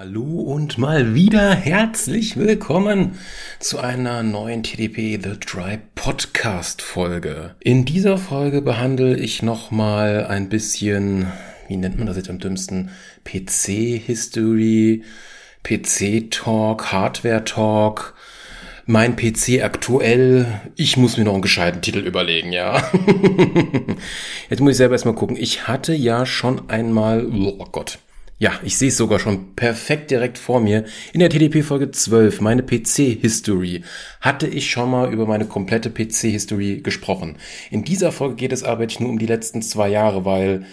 Hallo und mal wieder herzlich willkommen zu einer neuen TDP The Dry Podcast Folge. In dieser Folge behandle ich nochmal ein bisschen, wie nennt man das jetzt am dümmsten, PC History, PC Talk, Hardware Talk, mein PC aktuell, ich muss mir noch einen gescheiten Titel überlegen, ja. Jetzt muss ich selber erstmal gucken. Ich hatte ja schon einmal, oh Gott, ja, ich sehe es sogar schon perfekt direkt vor mir. In der TDP Folge 12, meine PC-History, hatte ich schon mal über meine komplette PC-History gesprochen. In dieser Folge geht es aber jetzt nur um die letzten zwei Jahre, weil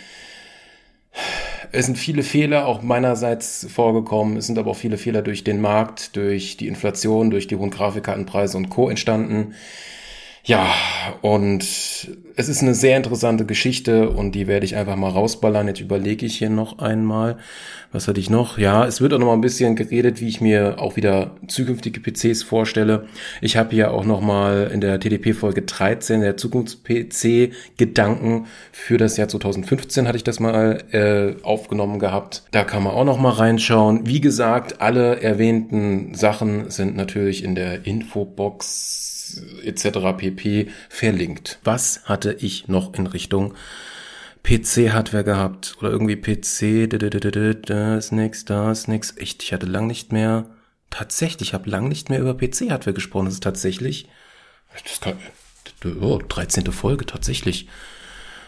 es sind viele Fehler auch meinerseits vorgekommen. Es sind aber auch viele Fehler durch den Markt, durch die Inflation, durch die hohen Grafikkartenpreise und Co. entstanden. Ja, und es ist eine sehr interessante Geschichte und die werde ich einfach mal rausballern. Jetzt überlege ich hier noch einmal. Was hatte ich noch? Ja, es wird auch noch mal ein bisschen geredet, wie ich mir auch wieder zukünftige PCs vorstelle. Ich habe hier auch noch mal in der TDP-Folge 13 der Zukunfts-PC-Gedanken für das Jahr 2015 hatte ich das mal äh, aufgenommen gehabt. Da kann man auch noch mal reinschauen. Wie gesagt, alle erwähnten Sachen sind natürlich in der Infobox etc. pp. verlinkt. Was hatte ich noch in Richtung PC-Hardware gehabt? Oder irgendwie PC, da ist nix, da ist nix. Echt, ich hatte lang nicht mehr, tatsächlich, ich habe lang nicht mehr über PC-Hardware gesprochen. Das ist tatsächlich, das kann, oh, 13. Folge, tatsächlich.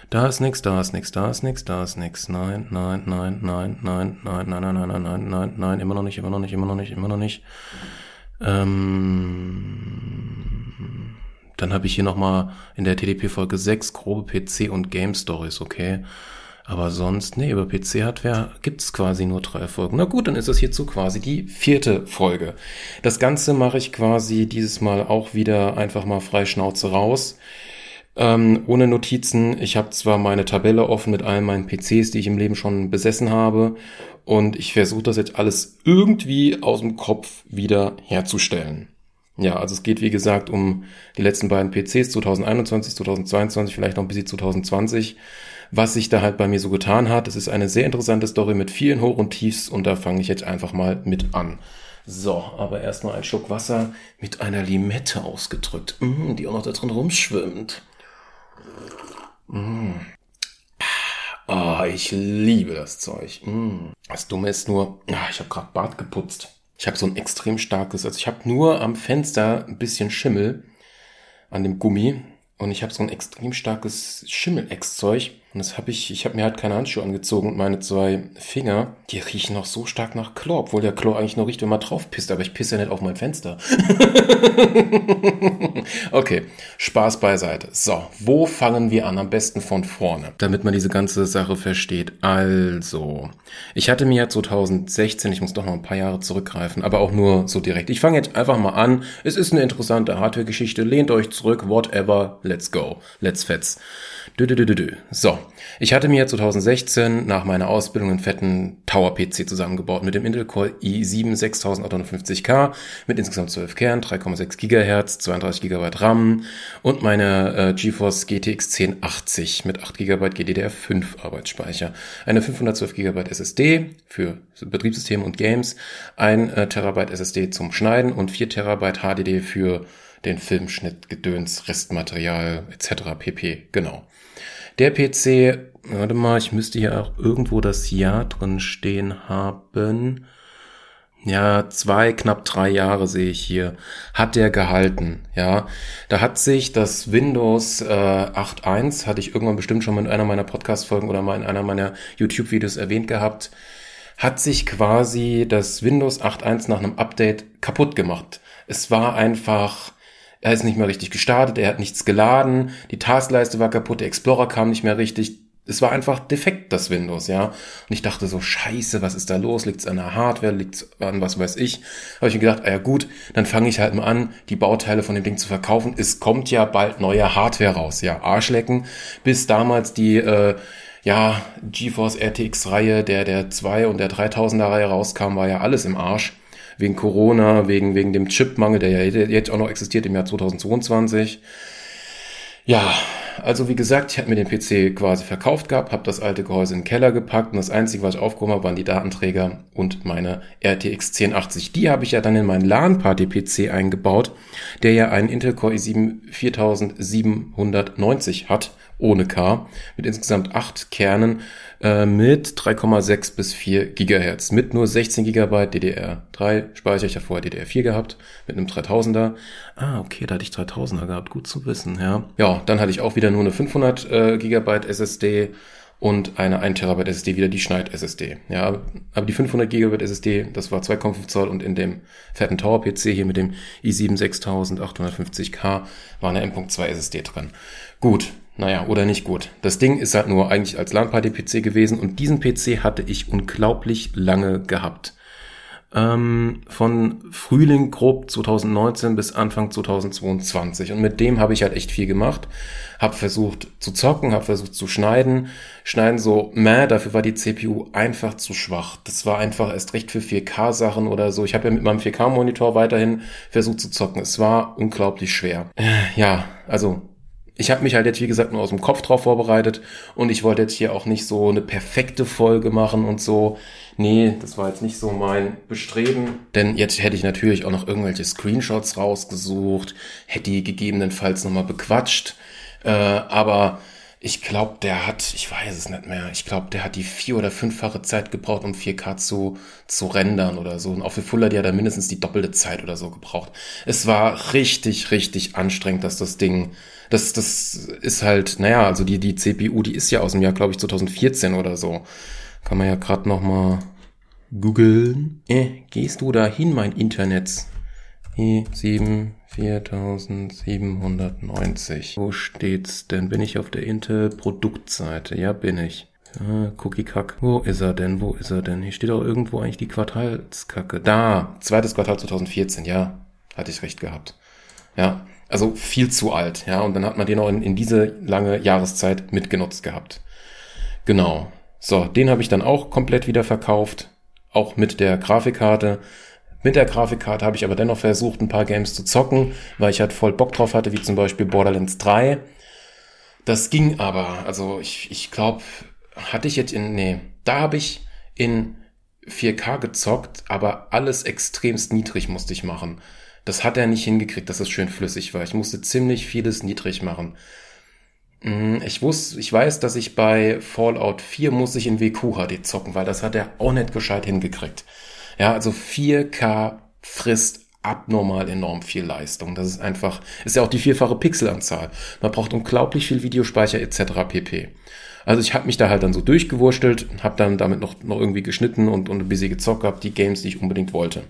Da ist nix, da ist nix, da ist nix, da ist nix. Nein, nein, nein, nein, nein, nein, nein, nein, nein, nein, nein, nein, nein, immer noch nicht, immer noch nicht, immer noch nicht, immer noch nicht. Ähm, dann habe ich hier nochmal in der TDP-Folge 6 grobe PC und Game Stories, okay. Aber sonst, nee, über PC-Hardware gibt's quasi nur drei Folgen. Na gut, dann ist das hierzu quasi die vierte Folge. Das Ganze mache ich quasi dieses Mal auch wieder einfach mal frei Schnauze raus. Ähm, ohne Notizen. Ich habe zwar meine Tabelle offen mit allen meinen PCs, die ich im Leben schon besessen habe. Und ich versuche das jetzt alles irgendwie aus dem Kopf wieder herzustellen. Ja, also es geht wie gesagt um die letzten beiden PCs 2021, 2022, vielleicht noch ein bisschen 2020. Was sich da halt bei mir so getan hat, es ist eine sehr interessante Story mit vielen Hoch und Tiefs und da fange ich jetzt einfach mal mit an. So, aber erstmal ein Schluck Wasser mit einer Limette ausgedrückt, mm, die auch noch da drin rumschwimmt. Mm. Ah, ich liebe das Zeug. Mm. Das Dumme ist nur, ah, ich habe gerade Bart geputzt. Ich habe so ein extrem starkes, also ich habe nur am Fenster ein bisschen Schimmel an dem Gummi und ich habe so ein extrem starkes Schimmel-Ex-Zeug und das habe ich, ich habe mir halt keine Handschuhe angezogen und meine zwei Finger, die riechen noch so stark nach Chlor, obwohl der Chlor eigentlich nur riecht, wenn man drauf pisst, aber ich pisse ja nicht auf mein Fenster. okay, Spaß beiseite. So, wo fangen wir an? Am besten von vorne, damit man diese ganze Sache versteht. Also, ich hatte mir ja 2016, ich muss doch noch ein paar Jahre zurückgreifen, aber auch nur so direkt. Ich fange jetzt einfach mal an. Es ist eine interessante Hardware-Geschichte. Lehnt euch zurück, whatever, let's go, let's fetz. Dö, dö, dö, dö. So, ich hatte mir 2016 nach meiner Ausbildung einen fetten Tower-PC zusammengebaut mit dem Intel Core i7 6850K mit insgesamt 12 Kernen, 3,6 GHz, 32 GB RAM und meine äh, GeForce GTX 1080 mit 8 GB GDDR5 Arbeitsspeicher, eine 512 GB SSD für Betriebssysteme und Games, ein äh, Terabyte SSD zum Schneiden und 4 Terabyte HDD für den Filmschnitt, Gedöns, Restmaterial etc. pp. Genau. Der PC, warte mal, ich müsste hier auch irgendwo das Jahr drin stehen haben. Ja, zwei, knapp drei Jahre sehe ich hier. Hat der gehalten, ja. Da hat sich das Windows äh, 8.1, hatte ich irgendwann bestimmt schon mal in einer meiner Podcast-Folgen oder mal in einer meiner YouTube-Videos erwähnt gehabt, hat sich quasi das Windows 8.1 nach einem Update kaputt gemacht. Es war einfach er ist nicht mehr richtig gestartet, er hat nichts geladen, die Taskleiste war kaputt, der Explorer kam nicht mehr richtig. Es war einfach defekt, das Windows, ja. Und ich dachte so, scheiße, was ist da los? Liegt es an der Hardware? Liegt es an was weiß ich? Habe ich mir gedacht, ah ja gut, dann fange ich halt mal an, die Bauteile von dem Ding zu verkaufen. Es kommt ja bald neue Hardware raus, ja. Arschlecken. Bis damals die, äh, ja, GeForce RTX-Reihe, der, der 2 und der 3000er-Reihe rauskam, war ja alles im Arsch wegen Corona, wegen, wegen dem Chipmangel, der ja jetzt auch noch existiert im Jahr 2022. Ja, also wie gesagt, ich habe mir den PC quasi verkauft gehabt, habe das alte Gehäuse in den Keller gepackt und das Einzige, was ich aufgehoben habe, waren die Datenträger und meine RTX 1080. Die habe ich ja dann in meinen LAN-Party-PC eingebaut, der ja einen Intel Core i7 4790 hat, ohne K, mit insgesamt acht Kernen äh, mit 3,6 bis 4 Gigahertz, mit nur 16 Gigabyte DDR3 Speicher. Ich habe vorher DDR4 gehabt, mit einem 3000er. Ah, okay, da hatte ich 3000er gehabt, gut zu wissen, ja. Ja, dann hatte ich auch wieder nur eine 500 äh, Gigabyte SSD und eine 1 Terabyte SSD, wieder die Schneid SSD. Ja, aber die 500 Gigabyte SSD, das war 2,5 Zoll und in dem fetten Tower PC hier mit dem i7 6850K war eine M.2 SSD drin. Gut, naja, oder nicht gut. Das Ding ist halt nur eigentlich als LAN-Party-PC gewesen und diesen PC hatte ich unglaublich lange gehabt. Ähm, von Frühling grob 2019 bis Anfang 2022 und mit dem habe ich halt echt viel gemacht. Hab versucht zu zocken, hab versucht zu schneiden. Schneiden so, meh, dafür war die CPU einfach zu schwach. Das war einfach erst recht für 4K-Sachen oder so. Ich habe ja mit meinem 4K-Monitor weiterhin versucht zu zocken. Es war unglaublich schwer. Äh, ja, also ich habe mich halt jetzt, wie gesagt, nur aus dem Kopf drauf vorbereitet und ich wollte jetzt hier auch nicht so eine perfekte Folge machen und so. Nee, das war jetzt nicht so mein Bestreben. Denn jetzt hätte ich natürlich auch noch irgendwelche Screenshots rausgesucht, hätte die gegebenenfalls nochmal bequatscht. Äh, aber ich glaube, der hat, ich weiß es nicht mehr, ich glaube, der hat die vier- oder fünffache Zeit gebraucht, um 4K zu, zu rendern oder so. Und auch für Full HD hat er mindestens die doppelte Zeit oder so gebraucht. Es war richtig, richtig anstrengend, dass das Ding das, das ist halt, naja, also die, die CPU, die ist ja aus dem Jahr, glaube ich, 2014 oder so. Kann man ja gerade noch mal googeln. Äh, gehst du dahin, mein Internet? I7 4790. Wo steht's denn? Bin ich auf der Intel Produktseite? Ja, bin ich. Ah, Cookie Kack. Wo ist er denn? Wo ist er denn? Hier steht auch irgendwo eigentlich die Quartalskacke. Da, zweites Quartal 2014. Ja, hatte ich recht gehabt. Ja, also viel zu alt, ja. Und dann hat man den auch in, in diese lange Jahreszeit mitgenutzt gehabt. Genau. So, den habe ich dann auch komplett wieder verkauft. Auch mit der Grafikkarte. Mit der Grafikkarte habe ich aber dennoch versucht, ein paar Games zu zocken, weil ich halt voll Bock drauf hatte, wie zum Beispiel Borderlands 3. Das ging aber, also ich, ich glaube, hatte ich jetzt in, nee, da habe ich in 4K gezockt, aber alles extremst niedrig musste ich machen. Das hat er nicht hingekriegt, dass es schön flüssig war. Ich musste ziemlich vieles niedrig machen. Mm, ich wusste, ich weiß, dass ich bei Fallout 4 muss ich in WQHD zocken, weil das hat er auch nicht gescheit hingekriegt. Ja, also 4K frisst abnormal enorm viel Leistung. Das ist einfach, ist ja auch die vierfache Pixelanzahl. Man braucht unglaublich viel Videospeicher etc. pp. Also ich habe mich da halt dann so durchgewurstelt, habe dann damit noch, noch irgendwie geschnitten und, und ein bisschen gezockt gehabt, die Games, die ich unbedingt wollte.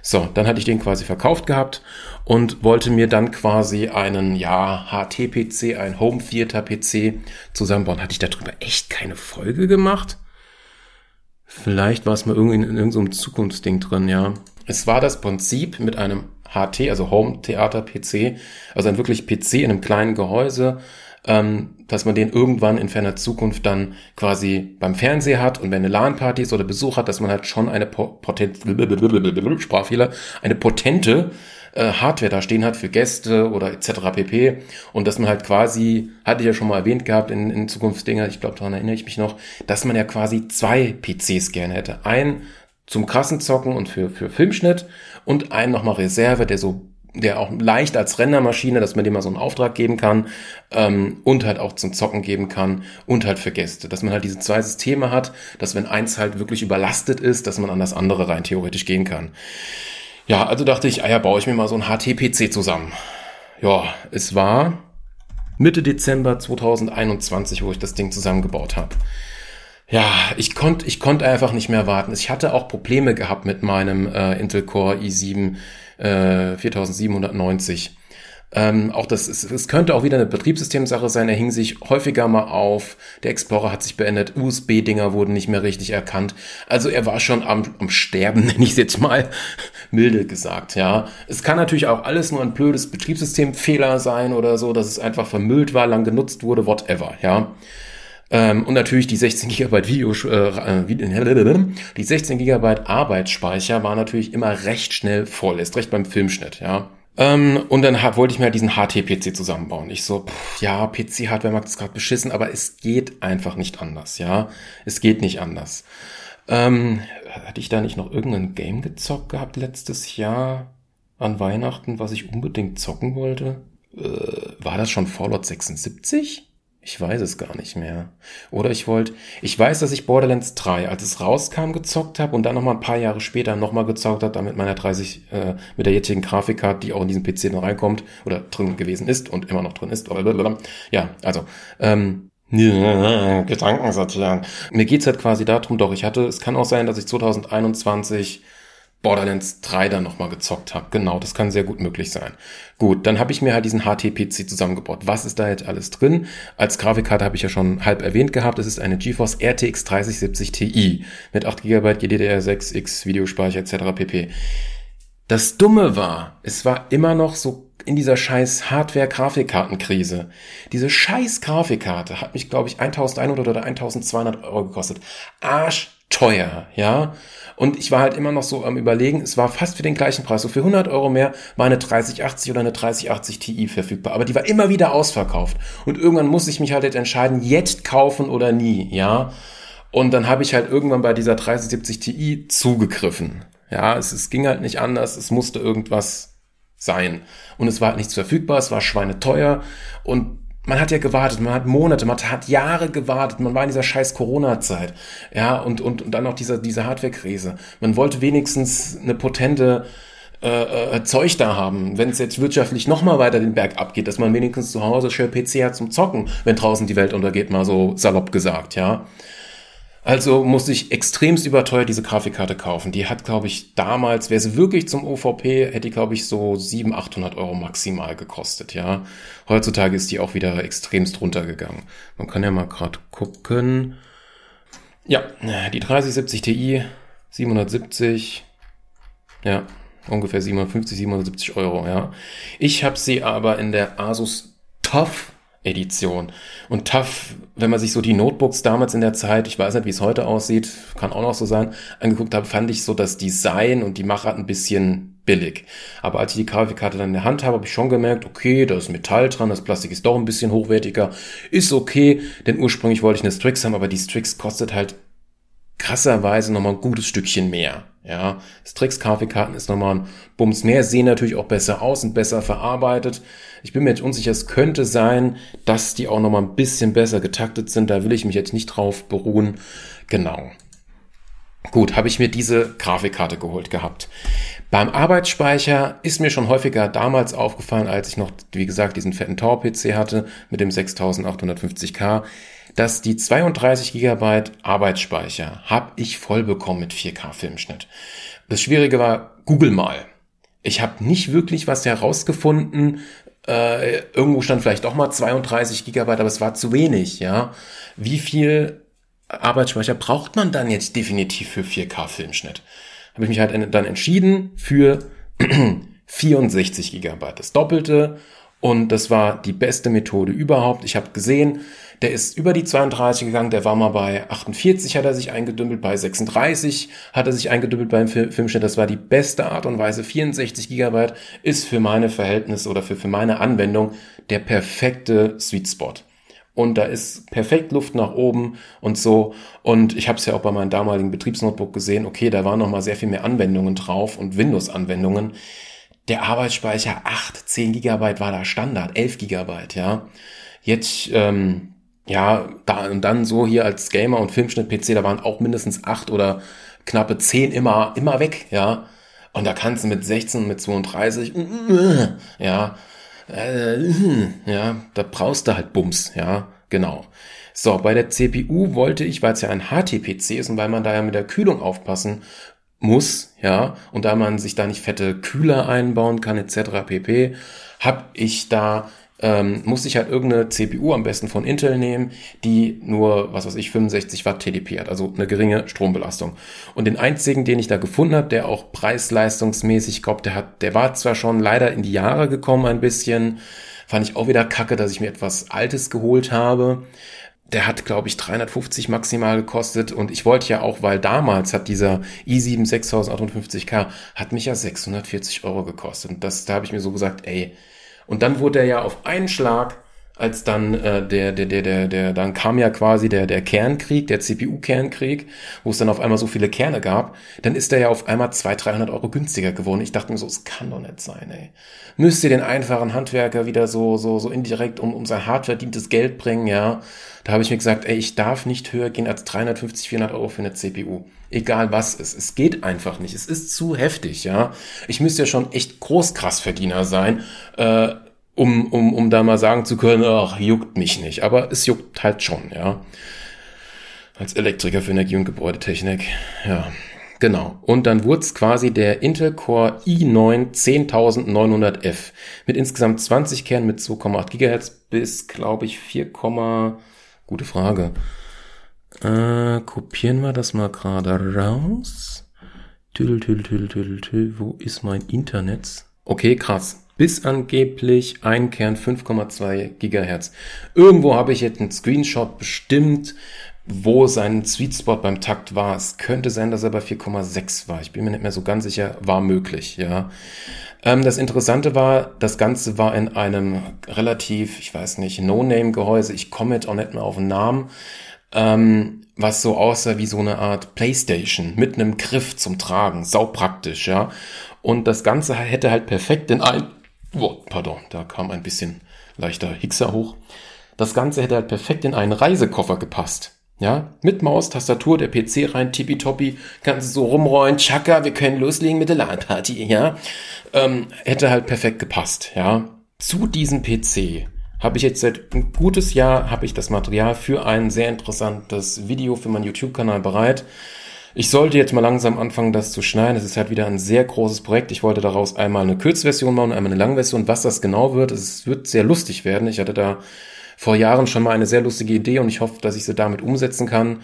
So, dann hatte ich den quasi verkauft gehabt und wollte mir dann quasi einen, ja, HT-PC, ein Home Theater PC zusammenbauen. Hatte ich darüber echt keine Folge gemacht? Vielleicht war es mal irgendwie in, in irgendeinem Zukunftsding drin, ja. Es war das Prinzip mit einem HT, also Home Theater PC, also ein wirklich PC in einem kleinen Gehäuse, ähm, dass man den irgendwann in ferner Zukunft dann quasi beim Fernseher hat und wenn eine LAN-Party ist oder Besuch hat, dass man halt schon eine potente, Sprachfehler, eine potente äh, Hardware da stehen hat für Gäste oder etc. pp. Und dass man halt quasi, hatte ich ja schon mal erwähnt gehabt in, in Zukunftsdinger, ich glaube, daran erinnere ich mich noch, dass man ja quasi zwei PCs gerne hätte. Einen zum krassen Zocken und für, für Filmschnitt und einen nochmal Reserve, der so der auch leicht als Rennermaschine, dass man dem mal so einen Auftrag geben kann ähm, und halt auch zum Zocken geben kann und halt für Gäste. Dass man halt diese zwei Systeme hat, dass wenn eins halt wirklich überlastet ist, dass man an das andere rein theoretisch gehen kann. Ja, also dachte ich, ah ja, baue ich mir mal so ein HT-PC zusammen. Ja, es war Mitte Dezember 2021, wo ich das Ding zusammengebaut habe. Ja, ich konnte ich konnte einfach nicht mehr warten. Ich hatte auch Probleme gehabt mit meinem äh, Intel Core i7 äh, 4790. Ähm, auch das, es, es könnte auch wieder eine Betriebssystemsache sein. Er hing sich häufiger mal auf. Der Explorer hat sich beendet. USB-Dinger wurden nicht mehr richtig erkannt. Also er war schon am, am Sterben, nenne ich es jetzt mal milde gesagt. Ja, es kann natürlich auch alles nur ein blödes Betriebssystemfehler sein oder so, dass es einfach vermüllt war, lang genutzt wurde, whatever. Ja. Ähm, und natürlich die 16 GB Video, äh, die 16 GB Arbeitsspeicher war natürlich immer recht schnell voll, ist recht beim Filmschnitt, ja. Ähm, und dann wollte ich mir halt diesen HT-PC zusammenbauen. Ich so, pff, ja, PC-Hardware-Markt ist gerade beschissen, aber es geht einfach nicht anders, ja. Es geht nicht anders. Ähm, hatte ich da nicht noch irgendein Game gezockt gehabt letztes Jahr an Weihnachten, was ich unbedingt zocken wollte? Äh, war das schon Fallout 76? Ich weiß es gar nicht mehr. Oder ich wollte, ich weiß, dass ich Borderlands 3, als es rauskam, gezockt habe und dann nochmal ein paar Jahre später nochmal gezockt habe, damit meiner 30, äh, mit der jetzigen Grafikkarte, die auch in diesen PC noch reinkommt oder drin gewesen ist und immer noch drin ist. Ja, also, ähm, Gedanken sortieren. Mir geht's halt quasi darum, doch, ich hatte, es kann auch sein, dass ich 2021 Borderlands 3 dann nochmal gezockt habe. Genau, das kann sehr gut möglich sein. Gut, dann habe ich mir halt diesen HT-PC zusammengebaut. Was ist da jetzt alles drin? Als Grafikkarte habe ich ja schon halb erwähnt gehabt. Es ist eine GeForce RTX 3070 Ti mit 8 GB GDDR6X Videospeicher etc. pp. Das Dumme war, es war immer noch so in dieser scheiß Hardware-Grafikkartenkrise. Diese scheiß Grafikkarte hat mich, glaube ich, 1100 oder 1200 Euro gekostet. Arschteuer, ja. Und ich war halt immer noch so am überlegen, es war fast für den gleichen Preis. So für 100 Euro mehr war eine 3080 oder eine 3080 Ti verfügbar. Aber die war immer wieder ausverkauft. Und irgendwann muss ich mich halt entscheiden, jetzt kaufen oder nie, ja. Und dann habe ich halt irgendwann bei dieser 3070 Ti zugegriffen. Ja, es, es ging halt nicht anders. Es musste irgendwas sein. Und es war halt nichts verfügbar. Es war schweineteuer. Und man hat ja gewartet, man hat Monate, man hat Jahre gewartet, man war in dieser scheiß Corona-Zeit, ja, und, und, und dann noch diese, diese Hardware-Krise. Man wollte wenigstens eine potente äh, äh, Zeug da haben, wenn es jetzt wirtschaftlich nochmal weiter den Berg abgeht, dass man wenigstens zu Hause schön PC hat zum Zocken, wenn draußen die Welt untergeht, mal so salopp gesagt, ja. Also musste ich extremst überteuert diese Grafikkarte kaufen. Die hat, glaube ich, damals, wäre sie wirklich zum OVP, hätte die, glaube ich, so 700, 800 Euro maximal gekostet, ja. Heutzutage ist die auch wieder extremst runtergegangen. Man kann ja mal gerade gucken. Ja, die 3070 Ti, 770, ja, ungefähr 750, 770 Euro, ja. Ich habe sie aber in der Asus TUF Edition. Und TAF, wenn man sich so die Notebooks damals in der Zeit, ich weiß nicht, wie es heute aussieht, kann auch noch so sein, angeguckt habe, fand ich so das Design und die Machart ein bisschen billig. Aber als ich die Grafikkarte dann in der Hand habe, habe ich schon gemerkt, okay, da ist Metall dran, das Plastik ist doch ein bisschen hochwertiger, ist okay, denn ursprünglich wollte ich eine Strix haben, aber die Strix kostet halt krasserweise nochmal ein gutes Stückchen mehr. Ja, Strix-Grafikkarten ist nochmal ein Bums mehr, sehen natürlich auch besser aus und besser verarbeitet. Ich bin mir jetzt unsicher, es könnte sein, dass die auch nochmal ein bisschen besser getaktet sind. Da will ich mich jetzt nicht drauf beruhen. Genau. Gut, habe ich mir diese Grafikkarte geholt gehabt. Beim Arbeitsspeicher ist mir schon häufiger damals aufgefallen, als ich noch, wie gesagt, diesen fetten Tor-PC hatte mit dem 6850K dass die 32 GB Arbeitsspeicher habe ich voll bekommen mit 4K Filmschnitt. Das Schwierige war, Google mal. Ich habe nicht wirklich was herausgefunden. Äh, irgendwo stand vielleicht doch mal 32 GB, aber es war zu wenig, ja. Wie viel Arbeitsspeicher braucht man dann jetzt definitiv für 4K Filmschnitt? Habe ich mich halt dann entschieden für 64 GB, das Doppelte. Und das war die beste Methode überhaupt. Ich habe gesehen, der ist über die 32 gegangen, der war mal bei 48, hat er sich eingedümpelt, bei 36 hat er sich eingedümpelt beim Filmschnitt. Das war die beste Art und Weise. 64 Gigabyte ist für meine Verhältnisse oder für, für meine Anwendung der perfekte Sweet Spot. Und da ist perfekt Luft nach oben und so. Und ich habe es ja auch bei meinem damaligen Betriebsnotebook gesehen. Okay, da waren noch mal sehr viel mehr Anwendungen drauf und Windows-Anwendungen. Der Arbeitsspeicher 8, 10 Gigabyte war da Standard, 11 Gigabyte, ja. Jetzt ähm, ja, da und dann so hier als Gamer und Filmschnitt-PC, da waren auch mindestens acht oder knappe zehn immer, immer weg, ja. Und da kannst du mit 16, mit 32, ja, äh, ja, da brauchst du halt Bums, ja, genau. So, bei der CPU wollte ich, weil es ja ein HT-PC ist und weil man da ja mit der Kühlung aufpassen muss, ja, und da man sich da nicht fette Kühler einbauen kann, etc. pp, habe ich da ähm, muss ich halt irgendeine CPU am besten von Intel nehmen, die nur, was weiß ich, 65 Watt TDP hat, also eine geringe Strombelastung. Und den einzigen, den ich da gefunden habe, der auch preis-leistungsmäßig, glaube, der hat, der war zwar schon leider in die Jahre gekommen ein bisschen, fand ich auch wieder kacke, dass ich mir etwas Altes geholt habe. der hat, glaube ich, 350 maximal gekostet und ich wollte ja auch, weil damals hat dieser i7 6058K, hat mich ja 640 Euro gekostet. Und das, da habe ich mir so gesagt, ey. Und dann wurde er ja auf einen Schlag als dann äh, der, der, der, der, der, dann kam ja quasi der, der Kernkrieg, der CPU-Kernkrieg, wo es dann auf einmal so viele Kerne gab, dann ist der ja auf einmal 200, 300 Euro günstiger geworden. Ich dachte mir so, es kann doch nicht sein, ey. Müsst ihr den einfachen Handwerker wieder so, so, so indirekt um, um sein hart verdientes Geld bringen, ja. Da habe ich mir gesagt, ey, ich darf nicht höher gehen als 350, 400 Euro für eine CPU. Egal was es ist. Es geht einfach nicht. Es ist zu heftig, ja. Ich müsste ja schon echt Großkrassverdiener sein, äh, um, um, um da mal sagen zu können, ach, juckt mich nicht. Aber es juckt halt schon, ja. Als Elektriker für Energie- und Gebäudetechnik, ja. Genau. Und dann wurde es quasi der Intel Core i9 10900F mit insgesamt 20 Kernen mit 2,8 GHz bis, glaube ich, 4, gute Frage. Äh, kopieren wir das mal gerade raus. Tüdel, tüdel, tüdel, tüdel, tüdel. Wo ist mein Internet? Okay, krass bis angeblich ein Kern 5,2 Gigahertz. Irgendwo habe ich jetzt einen Screenshot bestimmt, wo sein Sweet Spot beim Takt war. Es könnte sein, dass er bei 4,6 war. Ich bin mir nicht mehr so ganz sicher. War möglich, ja. Ähm, das Interessante war, das Ganze war in einem relativ, ich weiß nicht, No-Name-Gehäuse. Ich komme jetzt auch nicht mehr auf den Namen. Ähm, was so aussah wie so eine Art Playstation mit einem Griff zum Tragen. Sau praktisch, ja. Und das Ganze hätte halt perfekt in ein Oh, pardon, da kam ein bisschen leichter Hickser hoch. Das Ganze hätte halt perfekt in einen Reisekoffer gepasst. Ja, mit Maus, Tastatur, der PC rein, tippitoppi, kannst du so rumrollen, tschakka, wir können loslegen mit der LAN-Party, ja. Ähm, hätte halt perfekt gepasst, ja. Zu diesem PC habe ich jetzt seit ein gutes Jahr, habe ich das Material für ein sehr interessantes Video für meinen YouTube-Kanal bereit. Ich sollte jetzt mal langsam anfangen, das zu schneiden. Es ist halt wieder ein sehr großes Projekt. Ich wollte daraus einmal eine Kurzversion machen, einmal eine Langversion. Was das genau wird, es wird sehr lustig werden. Ich hatte da vor Jahren schon mal eine sehr lustige Idee und ich hoffe, dass ich sie damit umsetzen kann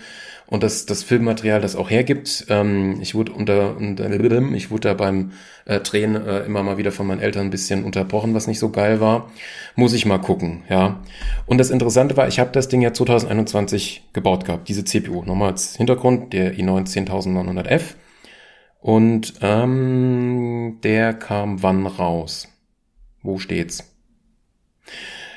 und dass das Filmmaterial das auch hergibt. Ähm, ich wurde unter, unter ich wurde da beim äh, Drehen äh, immer mal wieder von meinen Eltern ein bisschen unterbrochen, was nicht so geil war. Muss ich mal gucken, ja. Und das Interessante war, ich habe das Ding ja 2021 gebaut gehabt, diese CPU. Nochmal als Hintergrund, der i9 10900F. Und ähm, der kam wann raus? Wo steht's?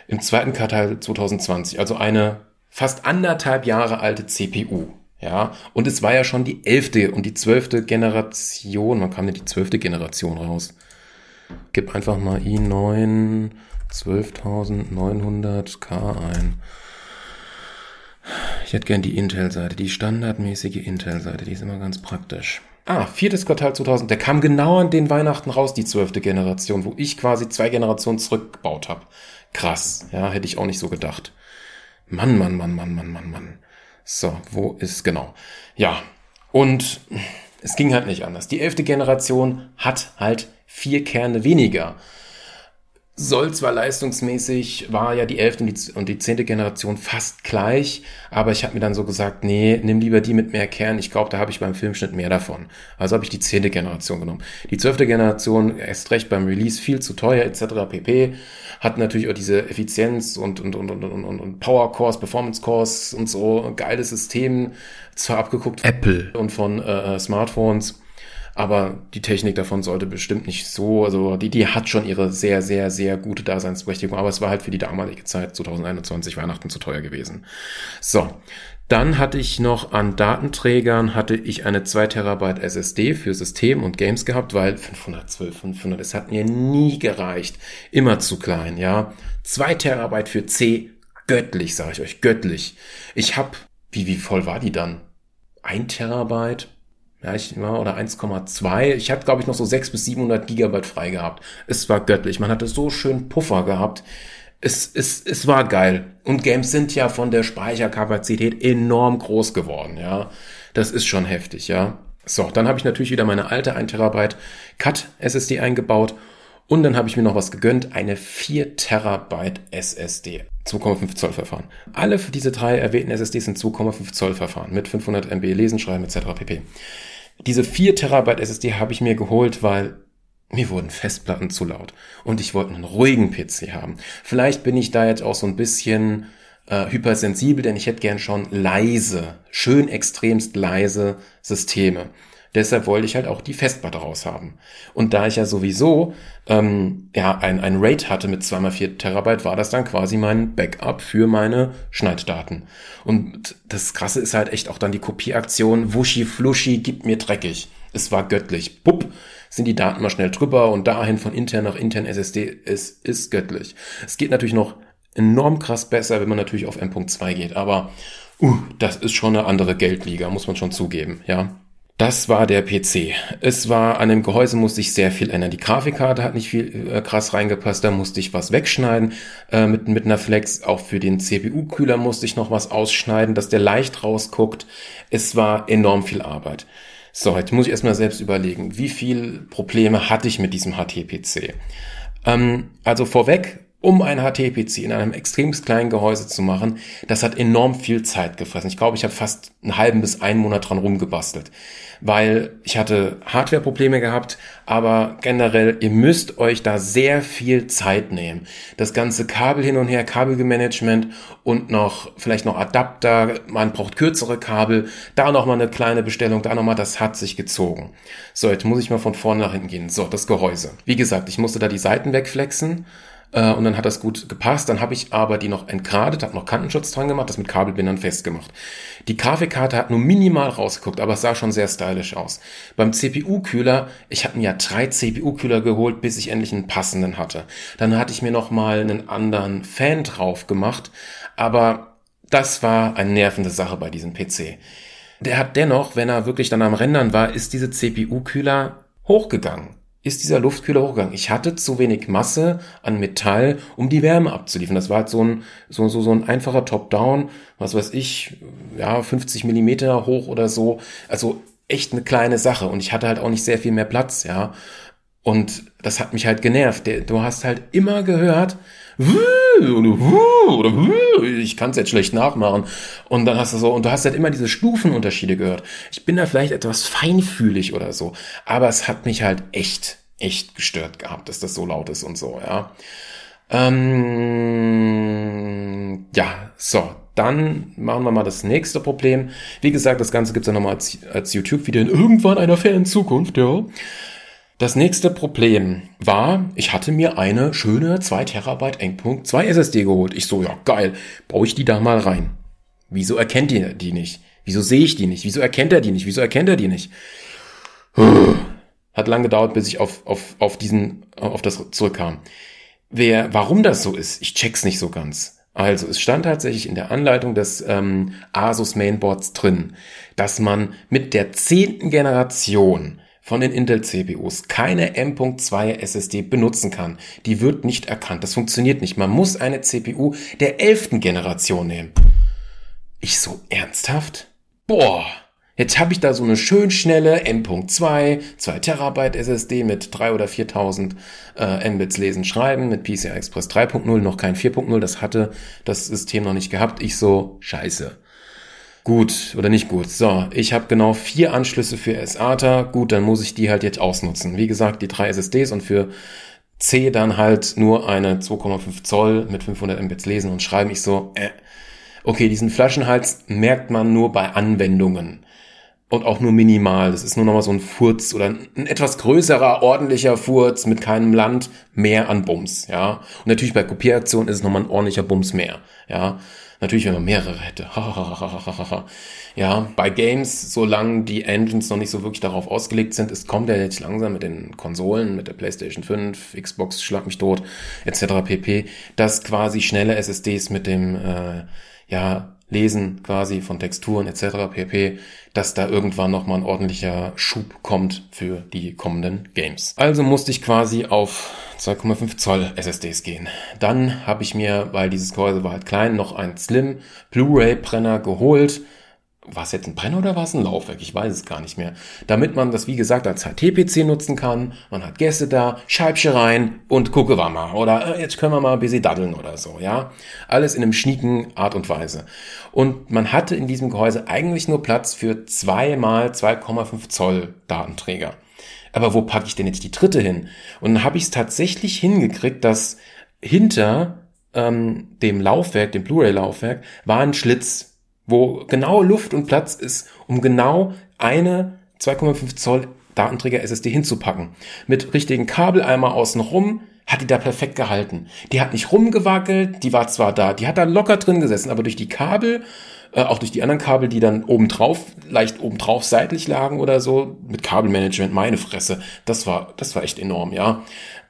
Im zweiten Quartal 2020, also eine fast anderthalb Jahre alte CPU. Ja, und es war ja schon die elfte und die zwölfte Generation. Wann kam denn die zwölfte Generation raus? Gib einfach mal i9 12900K ein. Ich hätte gern die Intel-Seite, die standardmäßige Intel-Seite, die ist immer ganz praktisch. Ah, viertes Quartal 2000, der kam genau an den Weihnachten raus, die zwölfte Generation, wo ich quasi zwei Generationen zurückgebaut habe. Krass, ja, hätte ich auch nicht so gedacht. Mann, Mann, Mann, Mann, Mann, Mann, Mann. So, wo ist genau? Ja, und es ging halt nicht anders. Die elfte Generation hat halt vier Kerne weniger soll zwar leistungsmäßig, war ja die elfte und die, zehnte Generation fast gleich, aber ich habe mir dann so gesagt, nee, nimm lieber die mit mehr Kern. Ich glaube, da habe ich beim Filmschnitt mehr davon. Also habe ich die zehnte Generation genommen. Die zwölfte Generation, erst recht beim Release, viel zu teuer etc. pp. Hat natürlich auch diese Effizienz und, und, und, und, und, und Power Cores, Performance Cores und so, geiles System, zwar abgeguckt Apple und von äh, Smartphones aber die Technik davon sollte bestimmt nicht so, also die, die hat schon ihre sehr, sehr, sehr gute Daseinsberechtigung, aber es war halt für die damalige Zeit 2021 Weihnachten zu teuer gewesen. So. Dann hatte ich noch an Datenträgern hatte ich eine 2 Terabyte SSD für System und Games gehabt, weil 512, 500, es hat mir nie gereicht. Immer zu klein, ja. 2 Terabyte für C, göttlich, sage ich euch, göttlich. Ich hab, wie, wie voll war die dann? 1 Terabyte? Ja, ich oder 1,2. Ich hatte, glaube ich, noch so 600 bis 700 Gigabyte frei gehabt. Es war göttlich. Man hatte so schön Puffer gehabt. Es, es, es war geil. Und Games sind ja von der Speicherkapazität enorm groß geworden, ja. Das ist schon heftig, ja. So, dann habe ich natürlich wieder meine alte 1 Terabyte Cut SSD eingebaut und dann habe ich mir noch was gegönnt, eine 4 Terabyte SSD. 2,5 Zoll Verfahren. Alle diese drei erwähnten SSDs sind 2,5 Zoll Verfahren mit 500 MB Lesen, Schreiben etc. pp. Diese 4 Terabyte SSD habe ich mir geholt, weil mir wurden Festplatten zu laut und ich wollte einen ruhigen PC haben. Vielleicht bin ich da jetzt auch so ein bisschen äh, hypersensibel, denn ich hätte gern schon leise, schön extremst leise Systeme. Deshalb wollte ich halt auch die Festplatte raushaben. Und da ich ja sowieso ähm, ja, ein, ein RAID hatte mit 2x4 Terabyte, war das dann quasi mein Backup für meine Schneiddaten. Und das Krasse ist halt echt auch dann die Kopieaktion, wuschi fluschi, gib mir dreckig. Es war göttlich. Bupp, sind die Daten mal schnell drüber und dahin von intern nach intern SSD. Es ist göttlich. Es geht natürlich noch enorm krass besser, wenn man natürlich auf M.2 geht, aber uh, das ist schon eine andere Geldliga, muss man schon zugeben, ja. Das war der PC. Es war an dem Gehäuse musste ich sehr viel ändern. Die Grafikkarte hat nicht viel äh, krass reingepasst, da musste ich was wegschneiden äh, mit mit einer Flex. Auch für den CPU-Kühler musste ich noch was ausschneiden, dass der leicht rausguckt. Es war enorm viel Arbeit. So, jetzt muss ich erstmal selbst überlegen, wie viel Probleme hatte ich mit diesem HT-PC. Ähm, also vorweg, um ein HT-PC in einem extrem kleinen Gehäuse zu machen, das hat enorm viel Zeit gefressen. Ich glaube, ich habe fast einen halben bis einen Monat dran rumgebastelt, weil ich hatte Hardware-Probleme gehabt, aber generell, ihr müsst euch da sehr viel Zeit nehmen. Das ganze Kabel hin und her, Kabelmanagement und noch vielleicht noch Adapter, man braucht kürzere Kabel, da nochmal eine kleine Bestellung, da nochmal, das hat sich gezogen. So, jetzt muss ich mal von vorne nach hinten gehen. So, das Gehäuse. Wie gesagt, ich musste da die Seiten wegflexen äh, und dann hat das gut gepasst. Dann habe ich aber die noch entgradet, habe noch Kantenschutz dran gemacht, das mit Kabelbindern festgemacht. Die Kaffeekarte hat nur minimal rausgeguckt, aber es sah schon sehr stylisch aus. Beim CPU-Kühler, ich habe mir ja drei CPU-Kühler geholt, bis ich endlich einen passenden hatte. Dann hatte ich mir noch mal einen anderen Fan drauf gemacht, aber das war eine nervende Sache bei diesem PC. Der hat dennoch, wenn er wirklich dann am Rendern war, ist diese CPU-Kühler hochgegangen ist dieser Luftkühler hochgegangen. Ich hatte zu wenig Masse an Metall, um die Wärme abzuliefern. Das war halt so ein, so, so, so ein einfacher Top-Down, was weiß ich, ja, 50 Millimeter hoch oder so. Also echt eine kleine Sache. Und ich hatte halt auch nicht sehr viel mehr Platz, ja. Und das hat mich halt genervt. Du hast halt immer gehört, oder ich kann es jetzt schlecht nachmachen. Und dann hast du so, und du hast halt immer diese Stufenunterschiede gehört. Ich bin da vielleicht etwas feinfühlig oder so, aber es hat mich halt echt, echt gestört gehabt, dass das so laut ist und so, ja. Ähm, ja, so, dann machen wir mal das nächste Problem. Wie gesagt, das Ganze gibt's ja nochmal als, als YouTube-Video in irgendwann einer fernen Zukunft, ja. Das nächste Problem war, ich hatte mir eine schöne 2 Terabyte Endpunkt 2 SSD geholt. Ich so, ja geil, baue ich die da mal rein. Wieso erkennt ihr die nicht? Wieso sehe ich die nicht? Wieso erkennt er die nicht? Wieso erkennt er die nicht? Hat lang gedauert, bis ich auf, auf, auf diesen, auf das zurückkam. Wer, warum das so ist, ich check's nicht so ganz. Also es stand tatsächlich in der Anleitung des ähm, Asus Mainboards drin, dass man mit der zehnten Generation von den Intel CPUs keine M.2 SSD benutzen kann. Die wird nicht erkannt. Das funktioniert nicht. Man muss eine CPU der elften Generation nehmen. Ich so ernsthaft? Boah. Jetzt habe ich da so eine schön schnelle M.2, 2 Terabyte SSD mit 3 oder 4000 äh, Mbits lesen, schreiben, mit PCI Express 3.0, noch kein 4.0, das hatte das System noch nicht gehabt. Ich so, scheiße. Gut oder nicht gut. So, ich habe genau vier Anschlüsse für SATA. Gut, dann muss ich die halt jetzt ausnutzen. Wie gesagt, die drei SSDs und für C dann halt nur eine 2,5 Zoll mit 500 Mbits lesen und schreiben. Ich so, äh. Okay, diesen Flaschenhals merkt man nur bei Anwendungen. Und auch nur minimal. Das ist nur nochmal so ein Furz oder ein etwas größerer, ordentlicher Furz mit keinem Land mehr an Bums, ja. Und natürlich bei Kopieraktionen ist es nochmal ein ordentlicher Bums mehr, ja. Natürlich, wenn man mehrere hätte. ja, bei Games, solange die Engines noch nicht so wirklich darauf ausgelegt sind, es kommt ja jetzt langsam mit den Konsolen, mit der PlayStation 5, Xbox, Schlag mich tot, etc. pp, dass quasi schnelle SSDs mit dem, äh, ja, Lesen quasi von Texturen etc. pp, dass da irgendwann nochmal ein ordentlicher Schub kommt für die kommenden Games. Also musste ich quasi auf 2,5 Zoll SSDs gehen. Dann habe ich mir, weil dieses Gehäuse war halt klein, noch einen Slim Blu-ray-Brenner geholt war es jetzt ein Brenner oder war es ein Laufwerk? Ich weiß es gar nicht mehr. Damit man das, wie gesagt, als HT-PC nutzen kann. Man hat Gäste da, Scheibchen rein und gucke wir mal. Oder äh, jetzt können wir mal ein bisschen daddeln oder so, ja. Alles in einem schnieken Art und Weise. Und man hatte in diesem Gehäuse eigentlich nur Platz für zwei mal 2,5 Zoll Datenträger. Aber wo packe ich denn jetzt die dritte hin? Und dann habe ich es tatsächlich hingekriegt, dass hinter ähm, dem Laufwerk, dem Blu-ray-Laufwerk, war ein Schlitz, wo genau Luft und Platz ist, um genau eine 2,5 Zoll Datenträger SSD hinzupacken. Mit richtigen Kabeleimer außenrum hat die da perfekt gehalten. Die hat nicht rumgewackelt, die war zwar da, die hat da locker drin gesessen, aber durch die Kabel, äh, auch durch die anderen Kabel, die dann obendrauf, leicht obendrauf seitlich lagen oder so, mit Kabelmanagement, meine Fresse, das war, das war echt enorm, ja.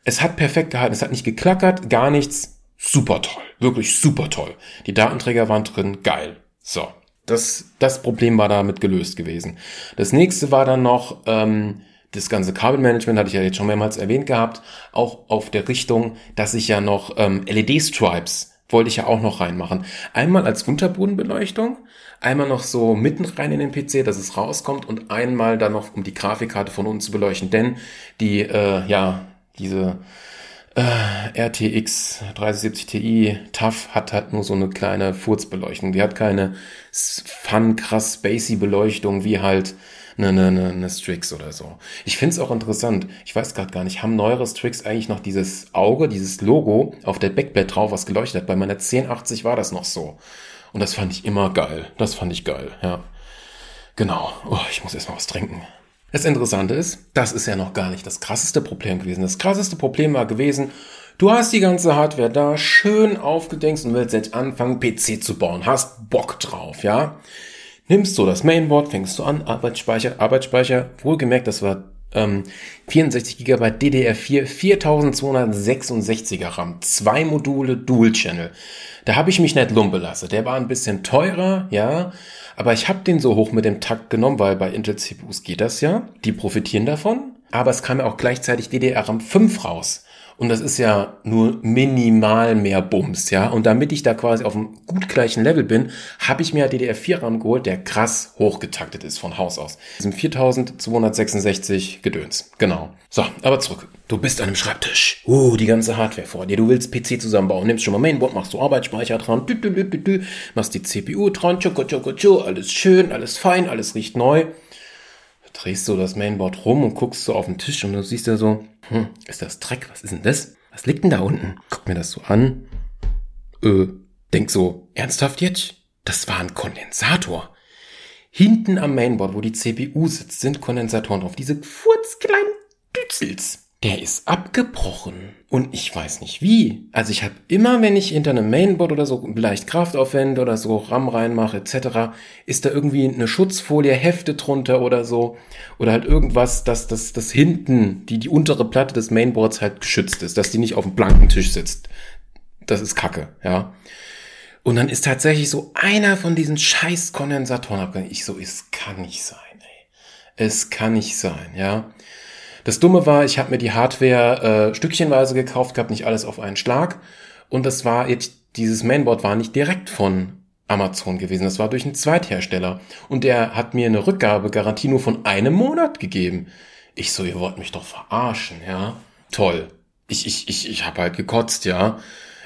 Es hat perfekt gehalten, es hat nicht geklackert, gar nichts, super toll, wirklich super toll. Die Datenträger waren drin, geil. So, das, das Problem war damit gelöst gewesen. Das nächste war dann noch, ähm, das ganze Kabelmanagement hatte ich ja jetzt schon mehrmals erwähnt gehabt, auch auf der Richtung, dass ich ja noch ähm, LED-Stripes wollte ich ja auch noch reinmachen. Einmal als Unterbodenbeleuchtung, einmal noch so mitten rein in den PC, dass es rauskommt und einmal dann noch, um die Grafikkarte von unten zu beleuchten, denn die, äh, ja, diese äh, RTX 3070 Ti TAF hat halt nur so eine kleine Furzbeleuchtung. Die hat keine fun, krass spacey Beleuchtung wie halt eine, eine, eine Strix oder so. Ich find's auch interessant. Ich weiß gerade gar nicht, haben neuere Strix eigentlich noch dieses Auge, dieses Logo auf der Backplate drauf, was geleuchtet hat? Bei meiner 1080 war das noch so. Und das fand ich immer geil. Das fand ich geil, ja. Genau. Oh, ich muss erstmal was trinken. Das Interessante ist, das ist ja noch gar nicht das krasseste Problem gewesen. Das krasseste Problem war gewesen, du hast die ganze Hardware da schön aufgedenkt und willst jetzt anfangen, PC zu bauen. Hast Bock drauf, ja? Nimmst du das Mainboard, fängst du an, Arbeitsspeicher, Arbeitsspeicher, wohlgemerkt, das war ähm, 64 GB DDR4, 4266er RAM, zwei Module Dual Channel. Da habe ich mich nicht lumpe lassen. Der war ein bisschen teurer, ja, aber ich habe den so hoch mit dem Takt genommen, weil bei Intel CPUs geht das ja. Die profitieren davon. Aber es kam ja auch gleichzeitig DDR-RAM 5 raus. Und das ist ja nur minimal mehr Bums, ja. Und damit ich da quasi auf einem gut gleichen Level bin, habe ich mir DDR4-RAM geholt, der krass hochgetaktet ist von Haus aus. Das sind 4266 Gedöns. Genau. So, aber zurück. Du bist an einem Schreibtisch. Uh, die ganze Hardware vor dir. Du willst PC zusammenbauen. Nimmst schon mal Mainboard, machst du Arbeitsspeicher dran, dü, dü, dü, dü, dü, machst die CPU dran, tschoko, tschoko, tschoko, alles schön, alles fein, alles riecht neu drehst du das Mainboard rum und guckst so auf den Tisch und du siehst ja so, hm, ist das Dreck? Was ist denn das? Was liegt denn da unten? Guck mir das so an. Äh, denk so, ernsthaft jetzt? Das war ein Kondensator. Hinten am Mainboard, wo die CPU sitzt, sind Kondensatoren drauf. Diese furzkleinen Dützels der ist abgebrochen. Und ich weiß nicht wie. Also ich habe immer, wenn ich hinter einem Mainboard oder so leicht Kraft aufwende oder so RAM reinmache etc., ist da irgendwie eine Schutzfolie, Hefte drunter oder so. Oder halt irgendwas, dass das, das hinten, die, die untere Platte des Mainboards halt geschützt ist, dass die nicht auf dem blanken Tisch sitzt. Das ist Kacke, ja. Und dann ist tatsächlich so einer von diesen scheiß Kondensatoren abgegangen. Ich so, es kann nicht sein, ey. Es kann nicht sein, ja. Das Dumme war, ich habe mir die Hardware äh, stückchenweise gekauft gehabt, nicht alles auf einen Schlag. Und das war jetzt, dieses Mainboard war nicht direkt von Amazon gewesen. Das war durch einen Zweithersteller. Und der hat mir eine Rückgabegarantie nur von einem Monat gegeben. Ich so, ihr wollt mich doch verarschen, ja? Toll. Ich, ich, ich, ich habe halt gekotzt, ja.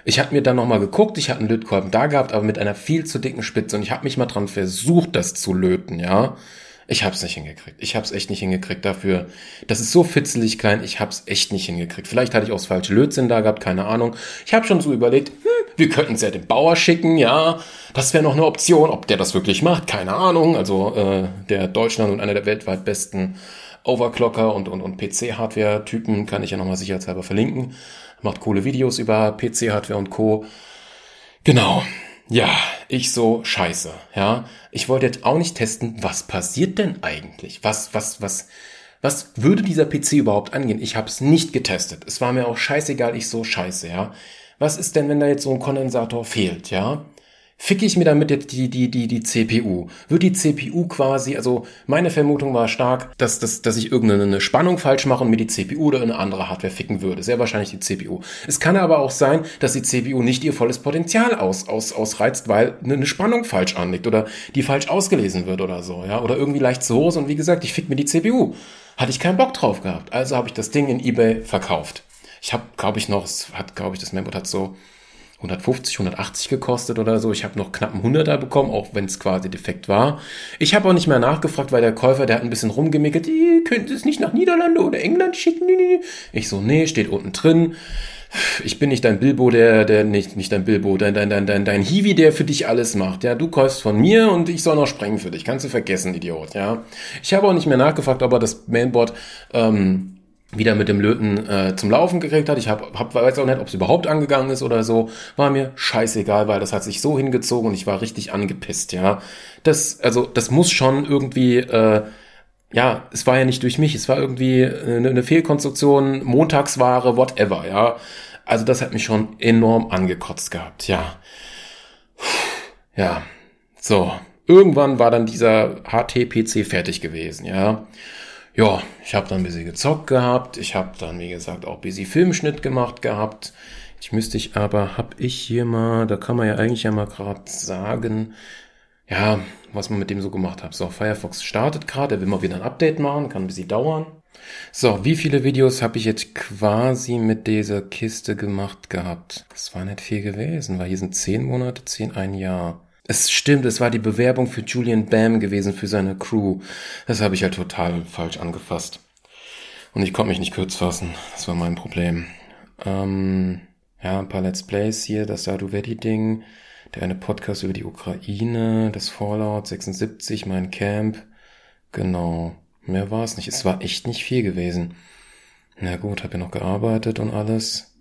Ich habe mir dann nochmal geguckt, ich hatte einen Lötkolben da gehabt, aber mit einer viel zu dicken Spitze und ich habe mich mal dran versucht, das zu löten, ja. Ich hab's nicht hingekriegt. Ich hab's echt nicht hingekriegt dafür. Das ist so fitzelig klein, ich hab's echt nicht hingekriegt. Vielleicht hatte ich auch das falsche Lötzinn da gehabt, keine Ahnung. Ich habe schon so überlegt, hm, wir könnten es ja dem Bauer schicken, ja. Das wäre noch eine Option. Ob der das wirklich macht, keine Ahnung. Also äh, der Deutschland und einer der weltweit besten Overclocker und, und, und PC-Hardware-Typen kann ich ja nochmal sicherheitshalber verlinken. Macht coole Videos über PC-Hardware und Co. Genau. Ja, ich so scheiße, ja. Ich wollte jetzt auch nicht testen, was passiert denn eigentlich? Was, was, was, was würde dieser PC überhaupt angehen? Ich habe es nicht getestet. Es war mir auch scheißegal, ich so scheiße, ja. Was ist denn, wenn da jetzt so ein Kondensator fehlt, ja? Ficke ich mir damit jetzt die, die, die, die CPU? Wird die CPU quasi, also meine Vermutung war stark, dass, dass, dass ich irgendeine Spannung falsch mache und mir die CPU oder eine andere Hardware ficken würde. Sehr wahrscheinlich die CPU. Es kann aber auch sein, dass die CPU nicht ihr volles Potenzial aus, aus, ausreizt, weil eine Spannung falsch anliegt oder die falsch ausgelesen wird oder so, ja, oder irgendwie leicht zu hoch und wie gesagt, ich fick mir die CPU. Hatte ich keinen Bock drauf gehabt. Also habe ich das Ding in eBay verkauft. Ich habe, glaube ich, noch, es hat, glaube ich, das Mainboard hat so 150, 180 gekostet oder so. Ich habe noch knapp einen 100er bekommen, auch wenn es quasi defekt war. Ich habe auch nicht mehr nachgefragt, weil der Käufer, der hat ein bisschen rumgemickelt, ihr könnt es nicht nach Niederlande oder England schicken. Ich so, nee, steht unten drin. Ich bin nicht dein Bilbo, der, der, nicht, nicht dein Bilbo, dein, dein, dein, dein, dein Hiwi, der für dich alles macht. Ja, du kaufst von mir und ich soll noch sprengen für dich. Kannst du vergessen, Idiot, ja. Ich habe auch nicht mehr nachgefragt, ob er das Mainboard, ähm, wieder mit dem Löten äh, zum Laufen gekriegt hat. Ich hab, hab, weiß auch nicht, ob es überhaupt angegangen ist oder so. War mir scheißegal, weil das hat sich so hingezogen und ich war richtig angepisst, ja. Das, also, das muss schon irgendwie, äh, ja, es war ja nicht durch mich, es war irgendwie eine, eine Fehlkonstruktion, Montagsware, whatever, ja. Also das hat mich schon enorm angekotzt gehabt, ja. Ja, so. Irgendwann war dann dieser HT-PC fertig gewesen, ja ja, ich habe dann ein bisschen gezockt gehabt. Ich habe dann, wie gesagt, auch ein bisschen Filmschnitt gemacht gehabt. Ich müsste ich aber, hab ich hier mal, da kann man ja eigentlich ja mal gerade sagen, ja, was man mit dem so gemacht hat. So, Firefox startet gerade, er will mal wieder ein Update machen, kann ein bisschen dauern. So, wie viele Videos habe ich jetzt quasi mit dieser Kiste gemacht gehabt? Das war nicht viel gewesen, weil hier sind zehn Monate, zehn, ein Jahr. Es stimmt, es war die Bewerbung für Julian Bam gewesen für seine Crew. Das habe ich ja total falsch angefasst. Und ich konnte mich nicht kurz fassen. Das war mein Problem. Ähm, ja, ein paar Let's Plays hier, das Sadu-Vedi-Ding, der eine Podcast über die Ukraine, das Fallout 76, mein Camp. Genau. Mehr war es nicht. Es war echt nicht viel gewesen. Na gut, habe ja noch gearbeitet und alles.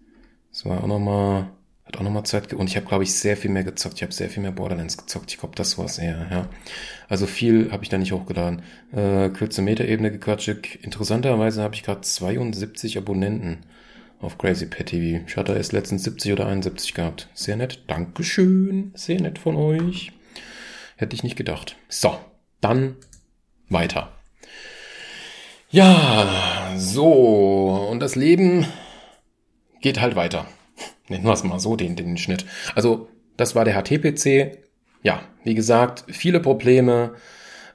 Es war auch nochmal hat auch nochmal Zeit. Und ich habe, glaube ich, sehr viel mehr gezockt. Ich habe sehr viel mehr Borderlands gezockt. Ich glaube, das war's eher, ja. Also viel habe ich da nicht hochgeladen. Äh, kürze Metaebene gequatscht. Interessanterweise habe ich gerade 72 Abonnenten auf Crazy Pet TV. Ich hatte erst letztens 70 oder 71 gehabt. Sehr nett. Dankeschön. Sehr nett von euch. Hätte ich nicht gedacht. So, dann weiter. Ja, so. Und das Leben geht halt weiter. Nennen wir es mal so, den, den Schnitt. Also, das war der HTPC. Ja, wie gesagt, viele Probleme.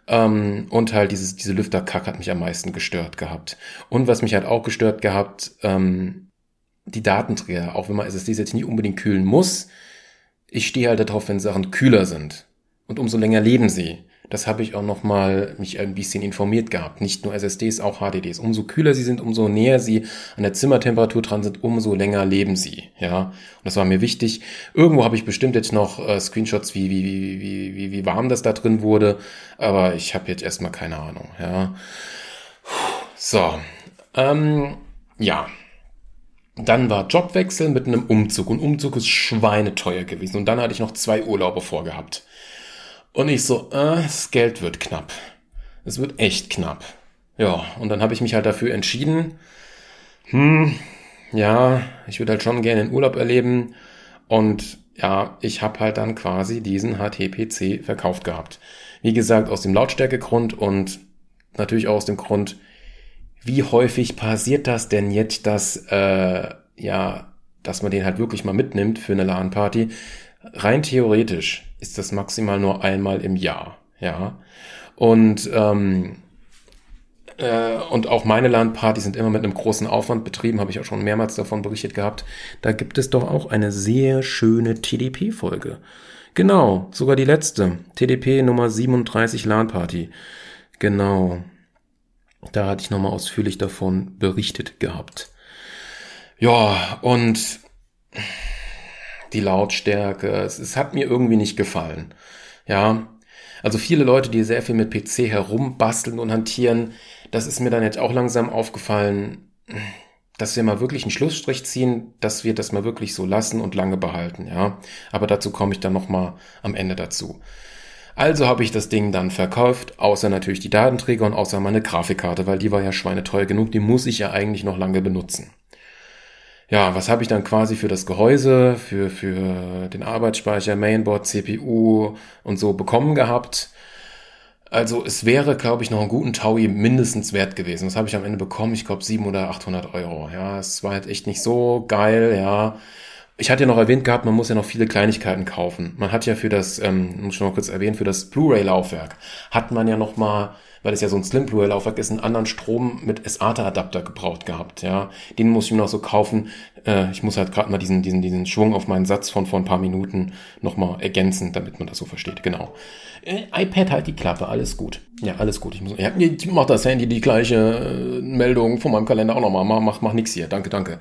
Ähm, und halt dieses, diese Lüfterkack hat mich am meisten gestört gehabt. Und was mich halt auch gestört gehabt, ähm, die Datenträger, auch wenn man SSDs jetzt nie unbedingt kühlen muss, ich stehe halt darauf, wenn Sachen kühler sind. Und umso länger leben sie. Das habe ich auch noch mal mich ein bisschen informiert gehabt. Nicht nur SSDs, auch HDDs. Umso kühler sie sind, umso näher sie an der Zimmertemperatur dran sind, umso länger leben sie. Ja, und das war mir wichtig. Irgendwo habe ich bestimmt jetzt noch äh, Screenshots, wie, wie, wie, wie, wie, wie warm das da drin wurde. Aber ich habe jetzt erstmal keine Ahnung. Ja, so. Ähm, ja. Dann war Jobwechsel mit einem Umzug und Umzug ist schweineteuer gewesen. Und dann hatte ich noch zwei Urlaube vorgehabt. Und ich so, äh, das Geld wird knapp. Es wird echt knapp. Ja, und dann habe ich mich halt dafür entschieden, hm, ja, ich würde halt schon gerne den Urlaub erleben. Und ja, ich habe halt dann quasi diesen HTPC verkauft gehabt. Wie gesagt, aus dem Lautstärkegrund und natürlich auch aus dem Grund, wie häufig passiert das denn jetzt, dass, äh, ja, dass man den halt wirklich mal mitnimmt für eine LAN-Party? Rein theoretisch ist das maximal nur einmal im Jahr, ja. Und ähm, äh, und auch meine LAN-Partys sind immer mit einem großen Aufwand betrieben, habe ich auch schon mehrmals davon berichtet gehabt. Da gibt es doch auch eine sehr schöne TDP-Folge. Genau, sogar die letzte. TDP Nummer 37 LAN-Party. Genau. Da hatte ich nochmal ausführlich davon berichtet gehabt. Ja, und die Lautstärke. Es, es hat mir irgendwie nicht gefallen. Ja, also viele Leute, die sehr viel mit PC herumbasteln und hantieren, das ist mir dann jetzt auch langsam aufgefallen, dass wir mal wirklich einen Schlussstrich ziehen, dass wir das mal wirklich so lassen und lange behalten, ja. Aber dazu komme ich dann nochmal am Ende dazu. Also habe ich das Ding dann verkauft, außer natürlich die Datenträger und außer meine Grafikkarte, weil die war ja schweineteuer genug, die muss ich ja eigentlich noch lange benutzen ja, was habe ich dann quasi für das Gehäuse, für, für den Arbeitsspeicher, Mainboard, CPU und so bekommen gehabt. Also es wäre, glaube ich, noch einen guten Taui mindestens wert gewesen. Das habe ich am Ende bekommen, ich glaube 700 oder 800 Euro. Ja, es war halt echt nicht so geil, ja. Ich hatte ja noch erwähnt gehabt, man muss ja noch viele Kleinigkeiten kaufen. Man hat ja für das, ähm, muss ich noch mal kurz erwähnen, für das Blu-ray-Laufwerk hat man ja noch mal, weil es ja so ein Slim Blu-ray-Laufwerk ist, einen anderen Strom mit SATA-Adapter gebraucht gehabt. Ja, den muss ich mir noch so kaufen. Äh, ich muss halt gerade mal diesen, diesen, diesen Schwung auf meinen Satz von vor ein paar Minuten noch mal ergänzen, damit man das so versteht. Genau. Äh, iPad halt die Klappe, alles gut. Ja, alles gut. Ich, muss, ja, ich mach das Handy die gleiche äh, Meldung von meinem Kalender auch noch mal. Mach, mach nix hier. Danke, danke.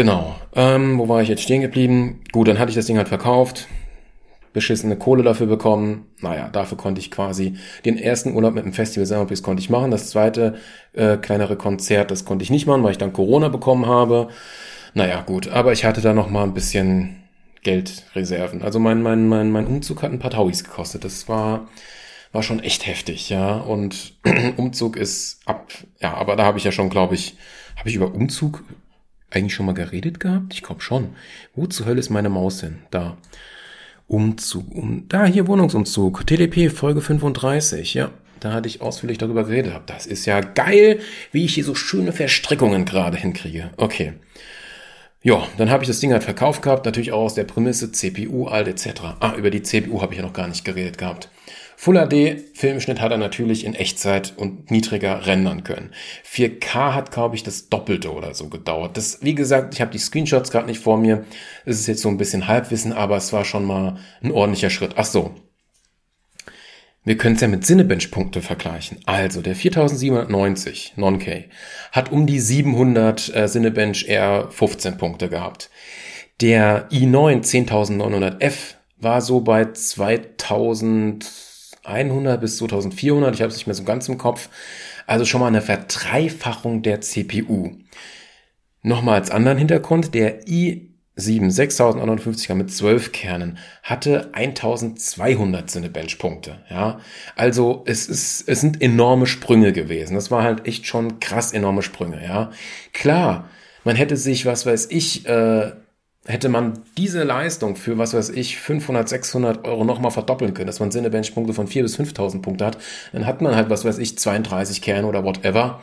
Genau. Ähm, wo war ich jetzt stehen geblieben? Gut, dann hatte ich das Ding halt verkauft, beschissene Kohle dafür bekommen. Naja, dafür konnte ich quasi den ersten Urlaub mit dem Festival Soundpiece konnte ich machen. Das zweite äh, kleinere Konzert, das konnte ich nicht machen, weil ich dann Corona bekommen habe. Naja, gut, aber ich hatte da noch mal ein bisschen Geldreserven. Also mein, mein, mein, mein Umzug hat ein paar Tauis gekostet. Das war, war schon echt heftig, ja. Und Umzug ist ab, ja, aber da habe ich ja schon, glaube ich, habe ich über Umzug eigentlich schon mal geredet gehabt? Ich glaube schon. Wo zur Hölle ist meine Maus hin? Da. Umzug. Um, da, hier Wohnungsumzug. TDP, Folge 35. Ja, da hatte ich ausführlich darüber geredet. Das ist ja geil, wie ich hier so schöne Verstrickungen gerade hinkriege. Okay. Ja, dann habe ich das Ding halt verkauft gehabt, natürlich auch aus der Prämisse CPU, alt etc. Ah, über die CPU habe ich ja noch gar nicht geredet gehabt. Full HD Filmschnitt hat er natürlich in Echtzeit und niedriger rendern können. 4K hat, glaube ich, das Doppelte oder so gedauert. Das, wie gesagt, ich habe die Screenshots gerade nicht vor mir. Es ist jetzt so ein bisschen Halbwissen, aber es war schon mal ein ordentlicher Schritt. Ach so. Wir können es ja mit Cinebench-Punkte vergleichen. Also der 4790 Non-K hat um die 700 äh, Cinebench R 15 Punkte gehabt. Der i9 10900F war so bei 2000 2100 bis 2400, ich habe es nicht mehr so ganz im Kopf. Also schon mal eine Verdreifachung der CPU. Nochmal als anderen Hintergrund, der i7 6150er mit 12 Kernen hatte 1200 Cinebench-Punkte. Ja, also es ist, es sind enorme Sprünge gewesen. Das war halt echt schon krass enorme Sprünge. Ja, klar, man hätte sich, was weiß ich, äh, hätte man diese Leistung für, was weiß ich, 500, 600 Euro nochmal verdoppeln können, dass man Cinebench-Punkte von 4.000 bis 5.000 Punkte hat, dann hat man halt, was weiß ich, 32 Kerne oder whatever.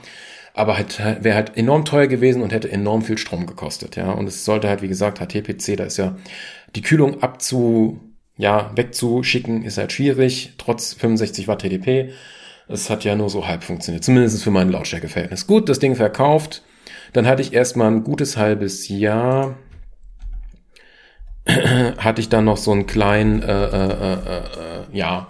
Aber halt, wäre halt enorm teuer gewesen und hätte enorm viel Strom gekostet, ja. Und es sollte halt, wie gesagt, HTPC, da ist ja die Kühlung abzu, ja, wegzuschicken, ist halt schwierig, trotz 65 Watt TDP. Es hat ja nur so halb funktioniert, zumindest für mein Lautstärkeverhältnis. Gut, das Ding verkauft. Dann hatte ich erstmal ein gutes halbes Jahr, hatte ich dann noch so einen kleinen, äh, äh, äh, äh, ja,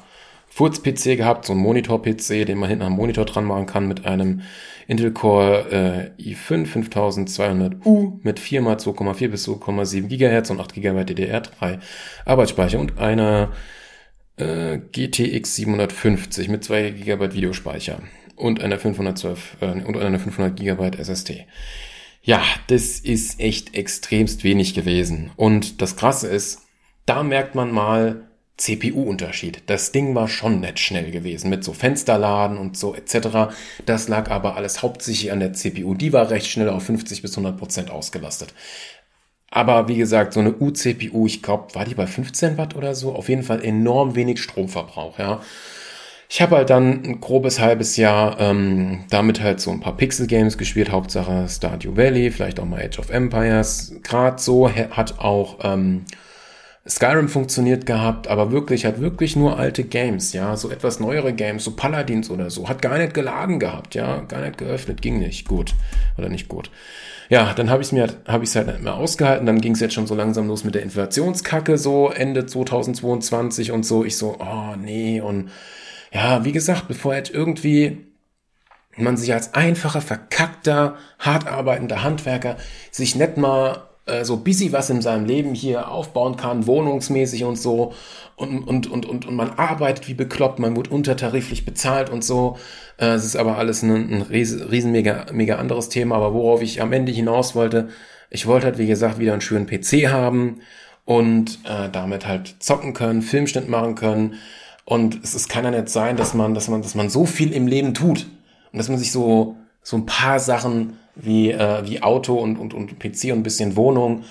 Furz-PC gehabt, so einen Monitor-PC, den man hinten am Monitor dran machen kann mit einem Intel Core äh, i5 5200U mit 4 x 2,4 bis 2,7 GHz und 8 GB DDR3 Arbeitsspeicher und einer äh, GTX 750 mit 2 GB Videospeicher und einer 512 äh, und einer 500 GB SSD. Ja, das ist echt extremst wenig gewesen. Und das Krasse ist, da merkt man mal CPU-Unterschied. Das Ding war schon nett schnell gewesen mit so Fensterladen und so etc. Das lag aber alles hauptsächlich an der CPU. Die war recht schnell auf 50 bis 100 Prozent ausgelastet. Aber wie gesagt, so eine U-CPU, ich glaube, war die bei 15 Watt oder so? Auf jeden Fall enorm wenig Stromverbrauch, ja. Ich habe halt dann ein grobes halbes Jahr ähm, damit halt so ein paar Pixel-Games gespielt, Hauptsache Stardew Valley, vielleicht auch mal Age of Empires. Gerade so hat auch ähm, Skyrim funktioniert gehabt, aber wirklich, hat wirklich nur alte Games, ja, so etwas neuere Games, so Paladins oder so, hat gar nicht geladen gehabt, ja, gar nicht geöffnet, ging nicht gut oder nicht gut. Ja, dann habe ich es mir, habe ich es halt nicht mehr ausgehalten. Dann ging es jetzt schon so langsam los mit der Inflationskacke, so Ende 2022 und so. Ich so, oh nee und ja, wie gesagt, bevor jetzt irgendwie man sich als einfacher, verkackter, hart arbeitender Handwerker sich nicht mal äh, so busy was in seinem Leben hier aufbauen kann, wohnungsmäßig und so, und, und, und, und, und man arbeitet wie bekloppt, man wird untertariflich bezahlt und so. Äh, es ist aber alles ein, ein riesen, riesen mega, mega anderes Thema, aber worauf ich am Ende hinaus wollte, ich wollte halt, wie gesagt, wieder einen schönen PC haben und äh, damit halt zocken können, Filmschnitt machen können, und es, es kann ja nicht sein, dass man, dass man, dass man so viel im Leben tut und dass man sich so, so ein paar Sachen wie, äh, wie Auto und, und, und PC und ein bisschen Wohnung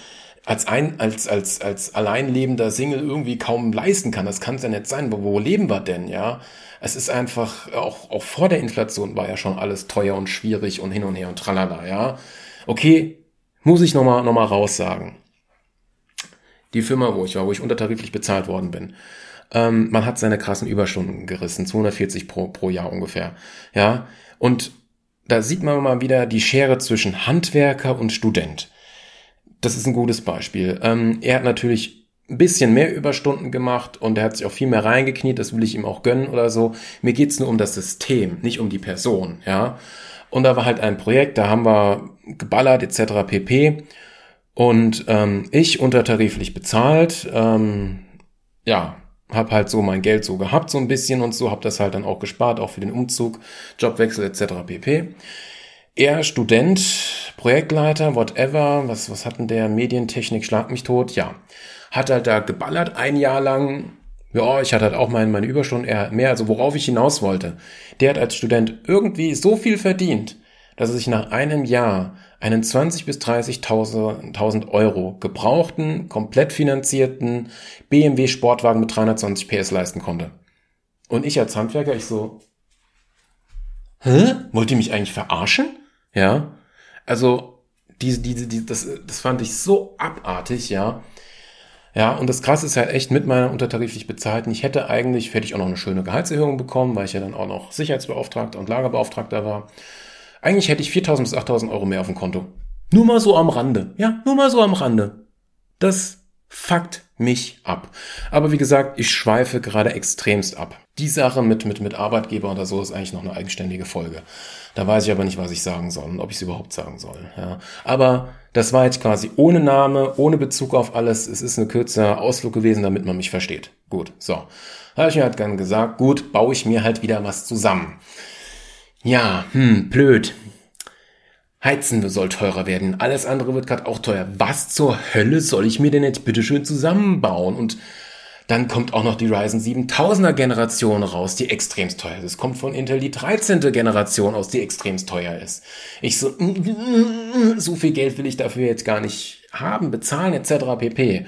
als ein, als, als, als alleinlebender Single irgendwie kaum leisten kann. Das kann es ja nicht sein. Wo, wo leben wir denn, ja? Es ist einfach, auch, auch vor der Inflation war ja schon alles teuer und schwierig und hin und her und tralala, ja? Okay, muss ich nochmal, noch mal raussagen. die Firma, wo ich war, wo ich untertariflich bezahlt worden bin, ähm, man hat seine krassen Überstunden gerissen, 240 pro, pro Jahr ungefähr. Ja, und da sieht man mal wieder die Schere zwischen Handwerker und Student. Das ist ein gutes Beispiel. Ähm, er hat natürlich ein bisschen mehr Überstunden gemacht und er hat sich auch viel mehr reingekniet, das will ich ihm auch gönnen oder so. Mir geht's nur um das System, nicht um die Person, ja. Und da war halt ein Projekt, da haben wir geballert etc. pp. Und ähm, ich untertariflich bezahlt, ähm, ja, hab halt so mein Geld so gehabt, so ein bisschen und so, hab das halt dann auch gespart, auch für den Umzug, Jobwechsel etc. pp. Er Student, Projektleiter, whatever, was, was hatten der? Medientechnik, schlag mich tot, ja. Hat halt da geballert ein Jahr lang. Ja, ich hatte halt auch meine, meine Überstunden eher mehr, also worauf ich hinaus wollte. Der hat als Student irgendwie so viel verdient, dass er sich nach einem Jahr einen 20 bis 30.000 Euro gebrauchten, komplett finanzierten BMW Sportwagen mit 320 PS leisten konnte. Und ich als Handwerker, ich so, hä? Wollt ihr mich eigentlich verarschen? Ja. Also, diese, diese, die, das, das fand ich so abartig, ja. Ja, und das Krasse ist halt echt mit meiner untertariflich bezahlten. Ich hätte eigentlich, hätte ich auch noch eine schöne Gehaltserhöhung bekommen, weil ich ja dann auch noch Sicherheitsbeauftragter und Lagerbeauftragter war. Eigentlich hätte ich 4.000 bis 8.000 Euro mehr auf dem Konto. Nur mal so am Rande. Ja, nur mal so am Rande. Das fuckt mich ab. Aber wie gesagt, ich schweife gerade extremst ab. Die Sache mit, mit, mit Arbeitgeber oder so ist eigentlich noch eine eigenständige Folge. Da weiß ich aber nicht, was ich sagen soll und ob ich es überhaupt sagen soll. Ja. Aber das war jetzt quasi ohne Name, ohne Bezug auf alles. Es ist ein kürzer Ausflug gewesen, damit man mich versteht. Gut, so. Habe ich mir halt gern gesagt, gut, baue ich mir halt wieder was zusammen. Ja, hm, blöd. Heizen soll teurer werden. Alles andere wird gerade auch teuer. Was zur Hölle soll ich mir denn jetzt bitteschön zusammenbauen? Und dann kommt auch noch die Ryzen 7000er Generation raus, die extremst teuer ist. Es kommt von Intel die 13. Generation aus, die extremst teuer ist. Ich so, so viel Geld will ich dafür jetzt gar nicht haben, bezahlen etc. pp.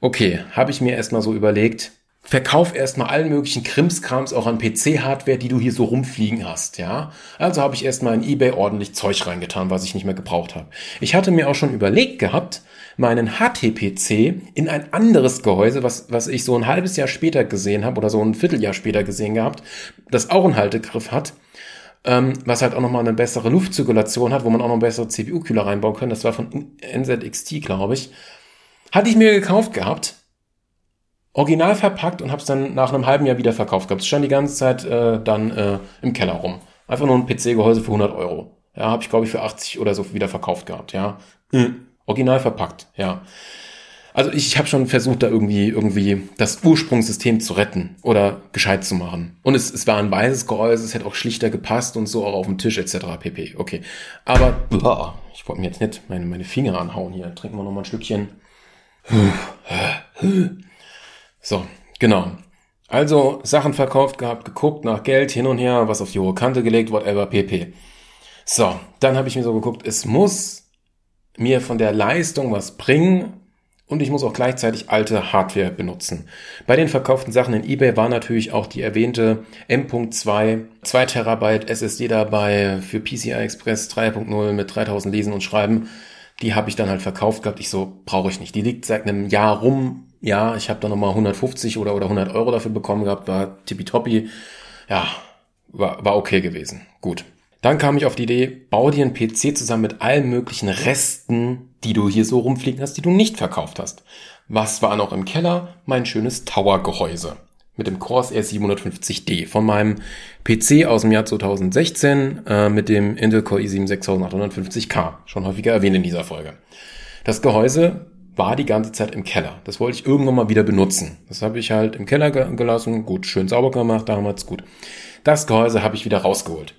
Okay, habe ich mir erstmal so überlegt, verkauf erstmal allen möglichen Krimskrams auch an PC-Hardware, die du hier so rumfliegen hast, ja. Also habe ich erstmal in eBay ordentlich Zeug reingetan, was ich nicht mehr gebraucht habe. Ich hatte mir auch schon überlegt gehabt, meinen HTPC in ein anderes Gehäuse, was, was ich so ein halbes Jahr später gesehen habe oder so ein Vierteljahr später gesehen gehabt, das auch einen Haltegriff hat, ähm, was halt auch nochmal eine bessere Luftzirkulation hat, wo man auch noch bessere CPU-Kühler reinbauen kann. Das war von NZXT, glaube ich. Hatte ich mir gekauft gehabt, original verpackt und habe es dann nach einem halben Jahr wieder verkauft gehabt. Es stand die ganze Zeit äh, dann äh, im Keller rum. Einfach nur ein PC-Gehäuse für 100 Euro. Ja, habe ich glaube ich für 80 oder so wieder verkauft gehabt. Ja, mhm. original verpackt. Ja. Also ich, habe schon versucht, da irgendwie irgendwie das Ursprungssystem zu retten oder gescheit zu machen. Und es, es war ein weißes Gehäuse, es hätte auch schlichter gepasst und so auch auf dem Tisch etc. pp. Okay, aber boah, ich wollte mir jetzt nicht meine meine Finger anhauen hier. Trinken wir noch mal ein Stückchen. So, genau. Also Sachen verkauft gehabt, geguckt nach Geld hin und her, was auf die hohe Kante gelegt, whatever, pp. So, dann habe ich mir so geguckt, es muss mir von der Leistung was bringen und ich muss auch gleichzeitig alte Hardware benutzen. Bei den verkauften Sachen in eBay war natürlich auch die erwähnte M.2 2 Terabyte SSD dabei für PCI Express 3.0 mit 3000 Lesen und Schreiben. Die habe ich dann halt verkauft gehabt. Ich so, brauche ich nicht. Die liegt seit einem Jahr rum, ja, ich habe da nochmal 150 oder, oder 100 Euro dafür bekommen gehabt, war tippitoppi. Ja, war, war okay gewesen. Gut. Dann kam ich auf die Idee, bau dir einen PC zusammen mit allen möglichen Resten, die du hier so rumfliegen hast, die du nicht verkauft hast. Was war noch im Keller? Mein schönes Tower-Gehäuse mit dem Corsair 750D von meinem PC aus dem Jahr 2016 äh, mit dem Intel Core i7 6850K. Schon häufiger erwähnt in dieser Folge. Das Gehäuse war die ganze Zeit im Keller. Das wollte ich irgendwann mal wieder benutzen. Das habe ich halt im Keller gelassen. Gut, schön sauber gemacht damals, gut. Das Gehäuse habe ich wieder rausgeholt.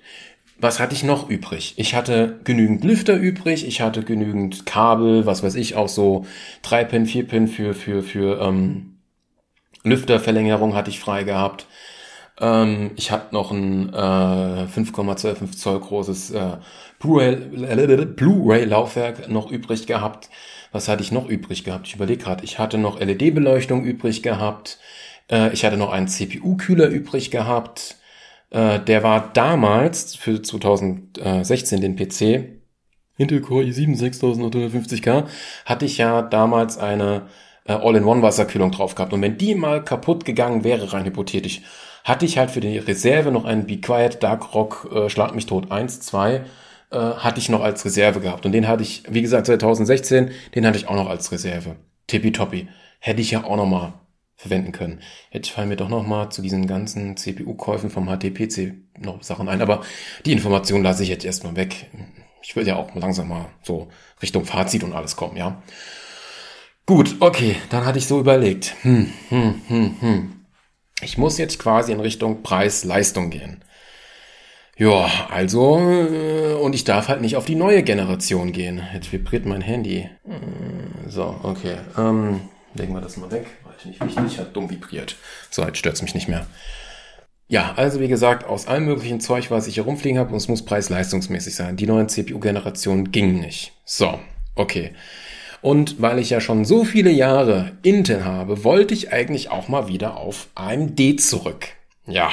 Was hatte ich noch übrig? Ich hatte genügend Lüfter übrig, ich hatte genügend Kabel, was weiß ich, auch so 3-Pin, 4-Pin für, für, für ähm, Lüfterverlängerung hatte ich frei gehabt. Ähm, ich hatte noch ein äh, 5,25 Zoll großes äh, Blu-ray-Laufwerk noch übrig gehabt. Was hatte ich noch übrig gehabt? Ich überlege gerade. Ich hatte noch LED-Beleuchtung übrig gehabt. Äh, ich hatte noch einen CPU-Kühler übrig gehabt. Äh, der war damals für 2016 den PC Intel Core i7 6850K hatte ich ja damals eine äh, All-in-One-Wasserkühlung drauf gehabt. Und wenn die mal kaputt gegangen wäre, rein hypothetisch, hatte ich halt für die Reserve noch einen Be Quiet Dark Rock äh, Schlag mich tot 1, 2, äh, hatte ich noch als Reserve gehabt. Und den hatte ich, wie gesagt, 2016, den hatte ich auch noch als Reserve. Tippitoppi. Hätte ich ja auch noch mal verwenden können. Jetzt fallen mir doch noch mal zu diesen ganzen CPU-Käufen vom HTPC noch Sachen ein. Aber die Information lasse ich jetzt erstmal weg. Ich will ja auch langsam mal so Richtung Fazit und alles kommen, ja. Gut, okay, dann hatte ich so überlegt. Hm, hm, hm, hm. Ich muss jetzt quasi in Richtung Preis-Leistung gehen. Ja, also, äh, und ich darf halt nicht auf die neue Generation gehen. Jetzt vibriert mein Handy. Hm, so, okay. Ähm, legen wir das mal weg. War ich nicht wichtig, hat dumm vibriert. So, jetzt stört's mich nicht mehr. Ja, also wie gesagt, aus allem möglichen Zeug, was ich hier rumfliegen habe, und es muss preis-leistungsmäßig sein. Die neuen CPU-Generationen gingen nicht. So, okay. Und weil ich ja schon so viele Jahre Intel habe, wollte ich eigentlich auch mal wieder auf AMD zurück. Ja.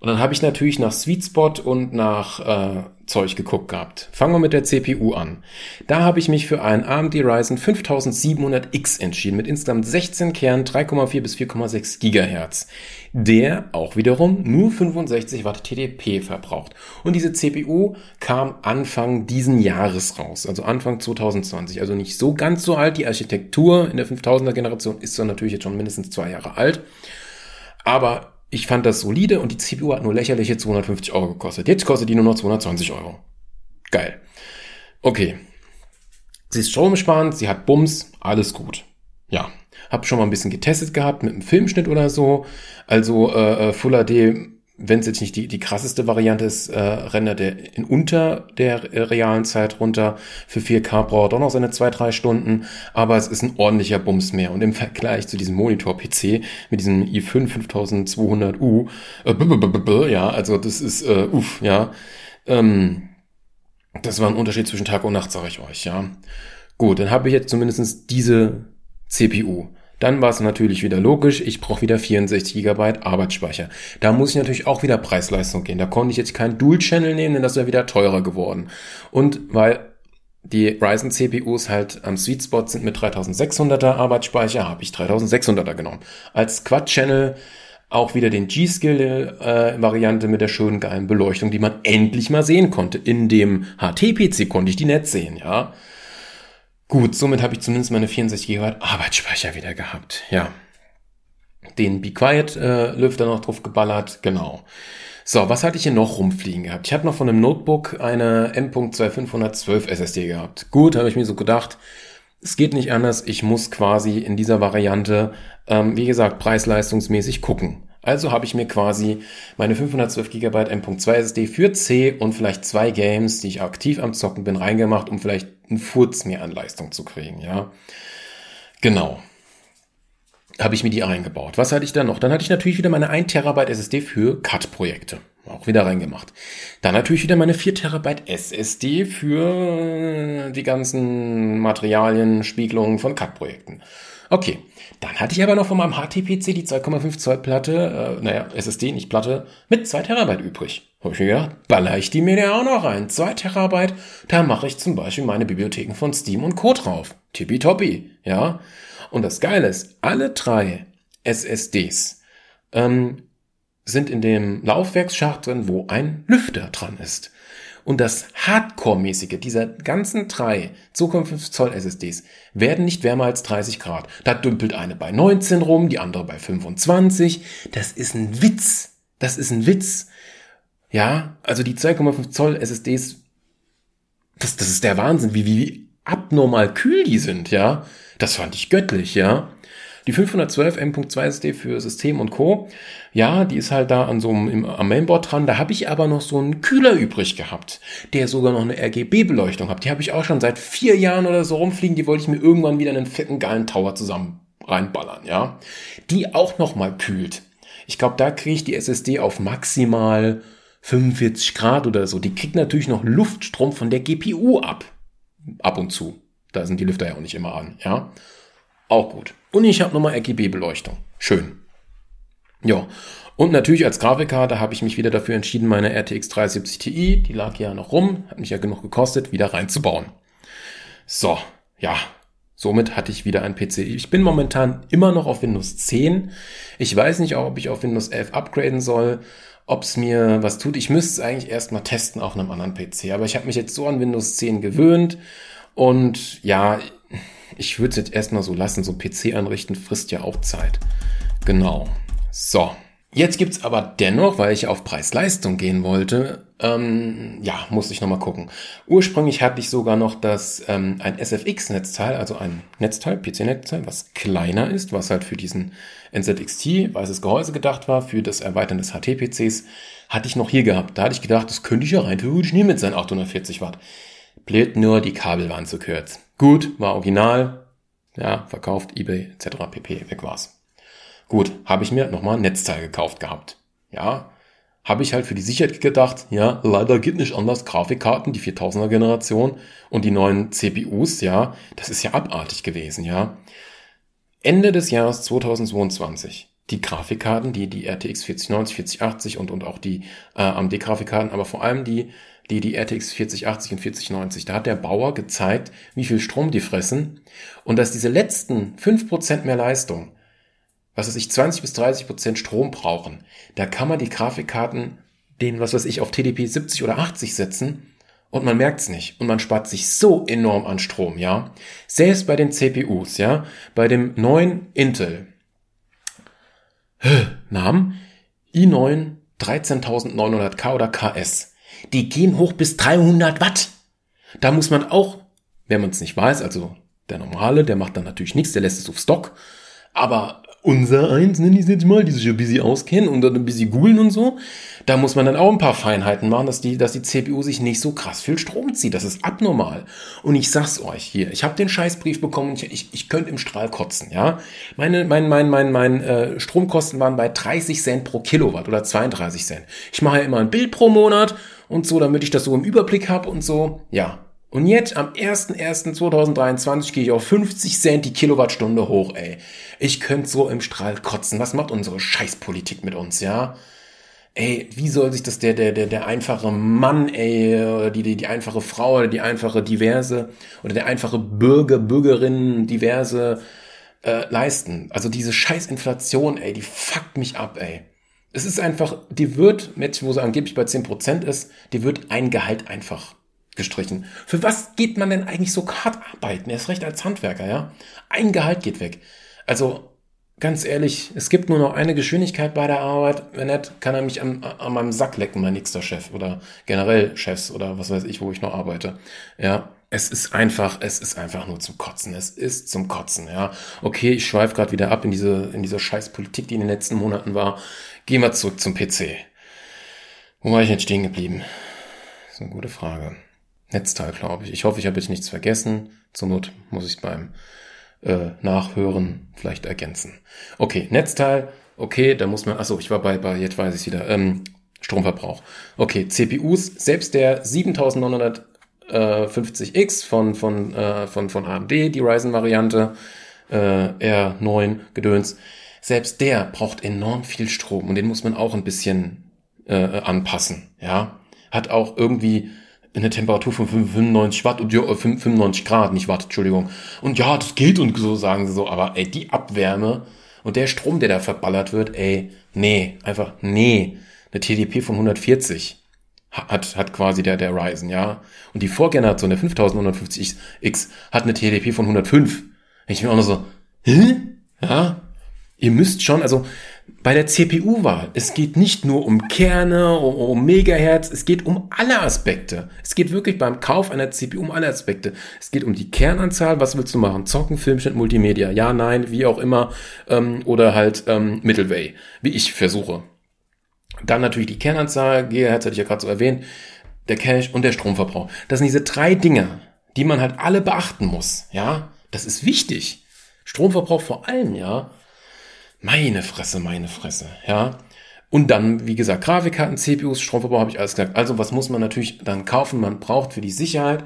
Und dann habe ich natürlich nach Sweet Spot und nach äh, Zeug geguckt gehabt. Fangen wir mit der CPU an. Da habe ich mich für einen AMD Ryzen 5700X entschieden mit insgesamt 16 Kernen, 3,4 bis 4,6 Gigahertz der auch wiederum nur 65 Watt TDP verbraucht. Und diese CPU kam Anfang diesen Jahres raus, also Anfang 2020. Also nicht so ganz so alt. Die Architektur in der 5000er Generation ist dann natürlich jetzt schon mindestens zwei Jahre alt. Aber ich fand das solide und die CPU hat nur lächerliche 250 Euro gekostet. Jetzt kostet die nur noch 220 Euro. Geil. Okay. Sie ist stromsparend, sie hat Bums, alles gut. Ja, hab schon mal ein bisschen getestet gehabt mit einem Filmschnitt oder so. Also äh, äh Full HD, wenn es jetzt nicht die, die krasseste Variante ist, äh, rendert der in unter der äh, realen Zeit runter. Für 4K braucht er doch noch seine zwei drei Stunden, aber es ist ein ordentlicher Bums mehr. Und im Vergleich zu diesem Monitor-PC mit diesem i5 5200U, äh, ja, also das ist, äh, uff, ja, ähm, das war ein Unterschied zwischen Tag und Nacht, sage ich euch, ja. Gut, dann habe ich jetzt zumindestens diese CPU. Dann war es natürlich wieder logisch, ich brauche wieder 64 GB Arbeitsspeicher. Da muss ich natürlich auch wieder Preisleistung gehen. Da konnte ich jetzt kein Dual-Channel nehmen, denn das wäre wieder teurer geworden. Und weil die Ryzen CPUs halt am Sweet Spot sind mit 3600er Arbeitsspeicher, habe ich 3600er genommen. Als Quad-Channel auch wieder den G-Skill-Variante äh, mit der schönen geilen Beleuchtung, die man endlich mal sehen konnte. In dem HT-PC konnte ich die nicht sehen, ja. Gut, somit habe ich zumindest meine 64 GB Arbeitsspeicher wieder gehabt. Ja. Den Be Quiet äh, Lüfter noch drauf geballert, genau. So, was hatte ich hier noch rumfliegen gehabt? Ich hatte noch von einem Notebook eine M.2512 SSD gehabt. Gut, habe ich mir so gedacht, es geht nicht anders. Ich muss quasi in dieser Variante, ähm, wie gesagt, preis-leistungsmäßig gucken. Also habe ich mir quasi meine 512 GB M.2 SSD für C und vielleicht zwei Games, die ich aktiv am Zocken bin, reingemacht, um vielleicht einen Furz mehr an Leistung zu kriegen, ja. Genau. Habe ich mir die eingebaut. Was hatte ich dann noch? Dann hatte ich natürlich wieder meine 1 Terabyte SSD für Cut-Projekte. Auch wieder reingemacht. Dann natürlich wieder meine 4 Terabyte SSD für die ganzen Materialien, Spiegelungen von Cut-Projekten. Okay, dann hatte ich aber noch von meinem HTPC die 2,5 Zoll Platte, äh, naja, SSD, nicht Platte, mit 2 Terabyte übrig. Habe ich mir gedacht, baller ich die mir ja auch noch rein. 2 Terabyte, da mache ich zum Beispiel meine Bibliotheken von Steam und Co. drauf. Tippitoppi, ja. Und das Geile ist, alle drei SSDs ähm, sind in dem Laufwerksschacht drin, wo ein Lüfter dran ist. Und das Hardcore-mäßige dieser ganzen drei 2,5 Zoll SSDs werden nicht wärmer als 30 Grad. Da dümpelt eine bei 19 rum, die andere bei 25. Das ist ein Witz. Das ist ein Witz. Ja, also die 2,5 Zoll SSDs, das, das ist der Wahnsinn, wie, wie abnormal kühl die sind, ja. Das fand ich göttlich, ja. Die 512 M.2 SSD für System und Co. Ja, die ist halt da an so einem, am Mainboard dran. Da habe ich aber noch so einen Kühler übrig gehabt, der sogar noch eine RGB-Beleuchtung hat. Die habe ich auch schon seit vier Jahren oder so rumfliegen. Die wollte ich mir irgendwann wieder in einen fetten, geilen Tower zusammen reinballern, ja. Die auch noch mal kühlt. Ich glaube, da kriege ich die SSD auf maximal 45 Grad oder so. Die kriegt natürlich noch Luftstrom von der GPU ab. Ab und zu. Da sind die Lüfter ja auch nicht immer an, ja. Auch gut. Und ich habe nochmal RGB-Beleuchtung. Schön. Ja. Und natürlich als Grafikkarte habe ich mich wieder dafür entschieden, meine RTX 370 Ti, die lag ja noch rum, hat mich ja genug gekostet, wieder reinzubauen. So, ja. Somit hatte ich wieder ein PC. Ich bin momentan immer noch auf Windows 10. Ich weiß nicht, ob ich auf Windows 11 upgraden soll, ob es mir was tut. Ich müsste es eigentlich erstmal testen auf einem anderen PC. Aber ich habe mich jetzt so an Windows 10 gewöhnt. Und ja, ich würde es jetzt erstmal so lassen. So PC anrichten frisst ja auch Zeit. Genau. So. Jetzt gibt's aber dennoch, weil ich auf Preis-Leistung gehen wollte, ähm, ja, muss ich nochmal gucken. Ursprünglich hatte ich sogar noch das ähm, ein SFX-Netzteil, also ein Netzteil, PC-Netzteil, was kleiner ist, was halt für diesen NZXT, weißes Gehäuse gedacht war, für das Erweitern des HT-PCs, hatte ich noch hier gehabt. Da hatte ich gedacht, das könnte ich ja rein theoretisch nehmen mit seinen 840 Watt. Blöd nur, die Kabel waren zu kurz. Gut, war original, ja, verkauft, eBay etc. pp. Weg war's. Gut, habe ich mir nochmal ein Netzteil gekauft gehabt. Ja, habe ich halt für die Sicherheit gedacht, ja, leider geht nicht anders. Grafikkarten, die 4000er Generation und die neuen CPUs, ja, das ist ja abartig gewesen, ja. Ende des Jahres 2022 die Grafikkarten, die die RTX 4090, 4080 und und auch die äh, AMD Grafikkarten, aber vor allem die die die RTX 4080 und 4090, da hat der Bauer gezeigt, wie viel Strom die fressen und dass diese letzten 5% mehr Leistung was weiß ich, 20 bis 30 Prozent Strom brauchen, da kann man die Grafikkarten den, was weiß ich, auf TDP 70 oder 80 setzen und man merkt's nicht und man spart sich so enorm an Strom, ja. Selbst bei den CPUs, ja, bei dem neuen Intel Namen i9 13900K oder KS. Die gehen hoch bis 300 Watt. Da muss man auch, wenn man es nicht weiß, also der normale, der macht dann natürlich nichts, der lässt es auf Stock. Aber unser eins, nenne ich es jetzt mal, die sich ein bisschen auskennen und dann ein bisschen googeln und so, da muss man dann auch ein paar Feinheiten machen, dass die, dass die CPU sich nicht so krass viel Strom zieht. Das ist abnormal. Und ich sag's euch hier, ich habe den Scheißbrief bekommen und ich, ich, ich könnte im Strahl kotzen, ja. Meine, mein, mein, mein, mein äh, Stromkosten waren bei 30 Cent pro Kilowatt oder 32 Cent. Ich mache ja immer ein Bild pro Monat und so, damit ich das so im Überblick habe und so. Ja, und jetzt am 01.01.2023 gehe ich auf 50 Cent die Kilowattstunde hoch, ey. Ich könnte so im Strahl kotzen. Was macht unsere Scheißpolitik mit uns, ja? Ey, wie soll sich das der, der, der, der einfache Mann, ey, die, die, die einfache Frau oder die einfache diverse oder der einfache Bürger, Bürgerin, diverse äh, leisten? Also diese Scheißinflation, ey, die fuckt mich ab, ey. Es ist einfach, die wird, mit, wo sie angeblich bei 10% ist, die wird ein Gehalt einfach gestrichen. Für was geht man denn eigentlich so hart arbeiten? Er ist recht als Handwerker, ja? Ein Gehalt geht weg. Also, ganz ehrlich, es gibt nur noch eine Geschwindigkeit bei der Arbeit. Wenn nicht, kann er mich an, an meinem Sack lecken, mein nächster Chef oder generell Chefs oder was weiß ich, wo ich noch arbeite. Ja, es ist einfach, es ist einfach nur zum Kotzen. Es ist zum Kotzen, ja. Okay, ich schweife gerade wieder ab in diese, in diese Scheißpolitik, die in den letzten Monaten war. Gehen wir zurück zum PC. Wo war ich jetzt stehen geblieben? Das ist eine gute Frage. Netzteil, glaube ich. Ich hoffe, ich habe jetzt nichts vergessen. Zur Not muss ich beim äh, Nachhören vielleicht ergänzen. Okay, Netzteil, okay, da muss man, achso, ich war bei, bei jetzt weiß ich wieder, ähm, Stromverbrauch. Okay, CPUs, selbst der 7950X von, von, äh, von, von AMD, die Ryzen-Variante, äh, R9 Gedöns, selbst der braucht enorm viel Strom und den muss man auch ein bisschen äh, anpassen, ja. Hat auch irgendwie eine Temperatur von 95 Watt und ja, 95 Grad, nicht Watt, Entschuldigung. Und ja, das geht und so sagen sie so, aber ey, die Abwärme und der Strom, der da verballert wird, ey, nee, einfach nee. Eine TDP von 140 hat, hat quasi der, der Ryzen, ja. Und die Vorgeneration, der 5950X, hat eine TDP von 105. Ich bin auch nur so, hä? Ja? Ihr müsst schon, also bei der CPU-Wahl, es geht nicht nur um Kerne, um, um Megahertz, es geht um alle Aspekte. Es geht wirklich beim Kauf einer CPU um alle Aspekte. Es geht um die Kernanzahl, was willst du machen? Zocken, Filmschnitt, Multimedia, ja, nein, wie auch immer, ähm, oder halt ähm, Middleway, wie ich versuche. Dann natürlich die Kernanzahl, Gigahertz hatte ich ja gerade so erwähnt, der Cache und der Stromverbrauch. Das sind diese drei Dinge, die man halt alle beachten muss, ja. Das ist wichtig. Stromverbrauch vor allem, ja. Meine Fresse, meine Fresse, ja. Und dann, wie gesagt, Grafikkarten, CPUs, Stromverbrauch habe ich alles gesagt. Also was muss man natürlich dann kaufen? Man braucht für die Sicherheit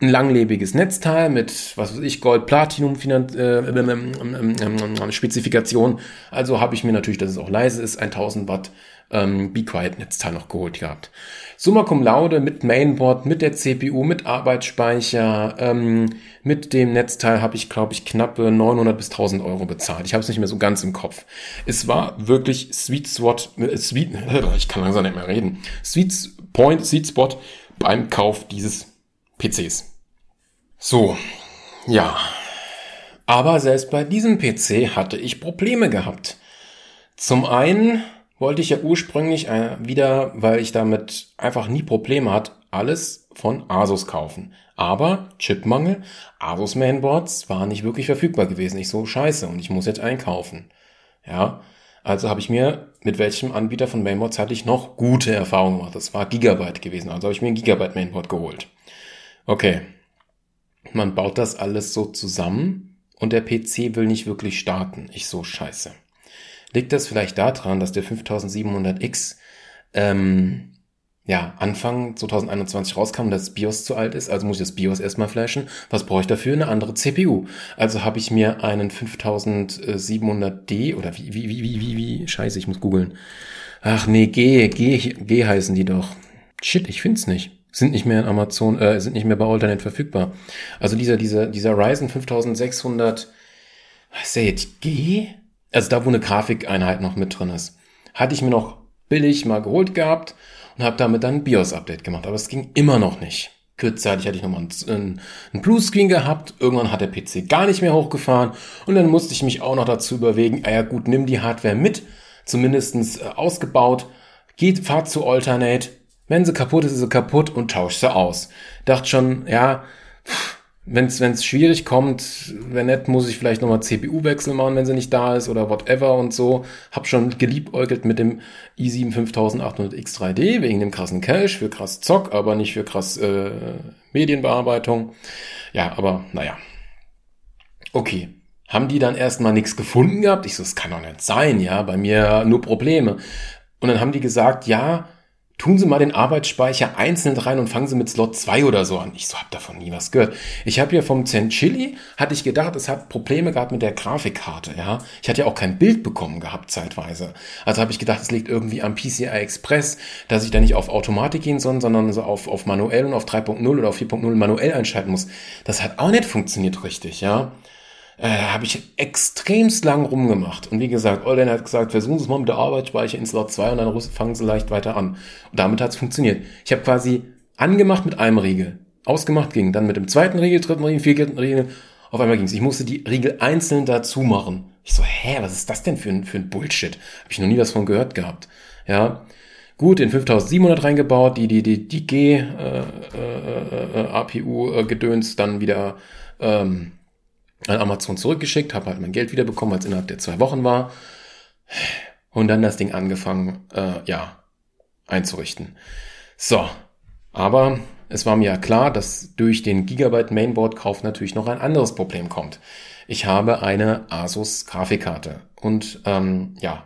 ein langlebiges Netzteil mit, was weiß ich, Gold, Platinum äh, ähm, ähm, ähm, Spezifikation. Also habe ich mir natürlich, dass es auch leise ist, 1000 Watt ähm, Be Quiet Netzteil noch geholt gehabt. Summa cum laude mit Mainboard, mit der CPU, mit Arbeitsspeicher, ähm, mit dem Netzteil habe ich, glaube ich, knappe 900 bis 1000 Euro bezahlt. Ich habe es nicht mehr so ganz im Kopf. Es war wirklich Sweet Spot, äh, Sweet, ich kann langsam nicht mehr reden. Sweet Point, Sweet Spot beim Kauf dieses PCs. So, ja. Aber selbst bei diesem PC hatte ich Probleme gehabt. Zum einen wollte ich ja ursprünglich äh, wieder, weil ich damit einfach nie Probleme hatte, alles von Asus kaufen. Aber Chipmangel, Asus Mainboards waren nicht wirklich verfügbar gewesen. Ich so scheiße und ich muss jetzt einkaufen. Ja, also habe ich mir mit welchem Anbieter von Mainboards hatte ich noch gute Erfahrungen gemacht. Das war Gigabyte gewesen. Also habe ich mir ein Gigabyte Mainboard geholt. Okay, man baut das alles so zusammen und der PC will nicht wirklich starten. Ich so scheiße. Liegt das vielleicht daran, dass der 5700X ähm, ja, Anfang 2021 rauskam und das BIOS zu alt ist, also muss ich das BIOS erstmal flashen. Was brauche ich dafür? Eine andere CPU. Also habe ich mir einen 5700D oder wie, wie, wie, wie, wie, wie, scheiße, ich muss googeln. Ach nee, G, G, G heißen die doch. Shit, ich find's nicht sind nicht mehr in Amazon, äh, sind nicht mehr bei Alternate verfügbar. Also dieser, dieser, dieser Ryzen 5600, was ist der jetzt, G? Also da, wo eine Grafikeinheit noch mit drin ist. Hatte ich mir noch billig mal geholt gehabt und habe damit dann ein BIOS-Update gemacht. Aber es ging immer noch nicht. Kurzzeitig hatte ich nochmal einen, einen Bluescreen gehabt. Irgendwann hat der PC gar nicht mehr hochgefahren. Und dann musste ich mich auch noch dazu überlegen, ah ja gut, nimm die Hardware mit. Zumindestens äh, ausgebaut. Geht, fahrt zu Alternate wenn sie kaputt ist, ist sie kaputt und tauscht sie aus. Dachte schon, ja, wenn es schwierig kommt, wenn nicht, muss ich vielleicht nochmal CPU-Wechsel machen, wenn sie nicht da ist oder whatever und so. Hab schon geliebäugelt mit dem i7 5800X3D wegen dem krassen Cache für krass Zock, aber nicht für krass äh, Medienbearbeitung. Ja, aber naja. Okay. Haben die dann erstmal nichts gefunden gehabt? Ich so, es kann doch nicht sein, ja, bei mir nur Probleme. Und dann haben die gesagt, ja, tun Sie mal den Arbeitsspeicher einzeln rein und fangen Sie mit Slot 2 oder so an. Ich so, hab davon nie was gehört. Ich habe hier vom Zenchili, hatte ich gedacht, es hat Probleme gehabt mit der Grafikkarte, ja. Ich hatte ja auch kein Bild bekommen gehabt zeitweise. Also habe ich gedacht, es liegt irgendwie am PCI Express, dass ich da nicht auf Automatik gehen soll, sondern so auf, auf manuell und auf 3.0 oder auf 4.0 manuell einschalten muss. Das hat auch nicht funktioniert richtig, ja äh, habe ich extremst lang rumgemacht. Und wie gesagt, Olden hat gesagt, versuchen Sie es mal mit der Arbeitsspeicher in Slot 2 und dann fangen Sie leicht weiter an. Und damit hat es funktioniert. Ich habe quasi angemacht mit einem Riegel, ausgemacht ging, dann mit dem zweiten Riegel, dritten Riegel, vierten Riegel, auf einmal ging's. Ich musste die Riegel einzeln dazu machen. Ich so, hä, was ist das denn für ein, für ein Bullshit? Habe ich noch nie was von gehört gehabt. Ja, gut, den 5700 reingebaut, die, die, die, die G, äh, äh, äh, äh, gedöns, dann wieder ähm, an Amazon zurückgeschickt, habe halt mein Geld wiederbekommen, als innerhalb der zwei Wochen war. Und dann das Ding angefangen, äh, ja, einzurichten. So, aber es war mir ja klar, dass durch den Gigabyte Mainboard Kauf natürlich noch ein anderes Problem kommt. Ich habe eine Asus Grafikkarte und ähm, ja,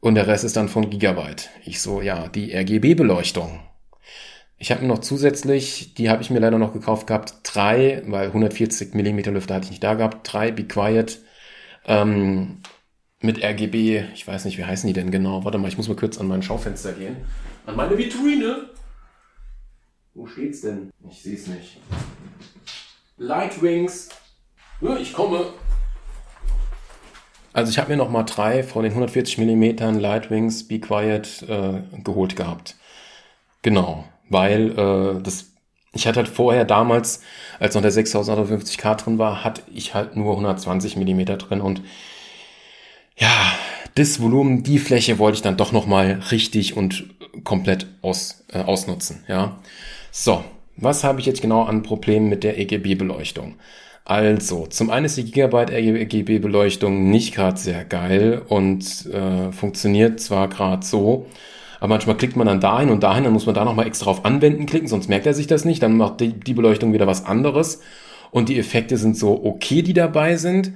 und der Rest ist dann von Gigabyte. Ich so, ja, die RGB Beleuchtung. Ich habe noch zusätzlich, die habe ich mir leider noch gekauft gehabt, drei, weil 140 Millimeter Lüfter hatte ich nicht da gehabt, drei Be Quiet ähm, mit RGB, ich weiß nicht, wie heißen die denn genau? Warte mal, ich muss mal kurz an mein Schaufenster gehen. An meine Vitrine. Wo steht's denn? Ich sehe es nicht. Lightwings. Ja, ich komme. Also ich habe mir noch mal drei von den 140 Millimetern Lightwings Be Quiet äh, geholt gehabt. Genau weil äh, das ich hatte halt vorher damals, als noch der 6850K drin war, hatte ich halt nur 120 Millimeter drin und ja, das Volumen, die Fläche wollte ich dann doch nochmal richtig und komplett aus, äh, ausnutzen, ja. So, was habe ich jetzt genau an Problemen mit der EGB-Beleuchtung? Also, zum einen ist die Gigabyte RGB-Beleuchtung nicht gerade sehr geil und äh, funktioniert zwar gerade so, aber manchmal klickt man dann dahin und dahin, dann muss man da nochmal extra auf Anwenden klicken, sonst merkt er sich das nicht. Dann macht die, die Beleuchtung wieder was anderes. Und die Effekte sind so okay, die dabei sind.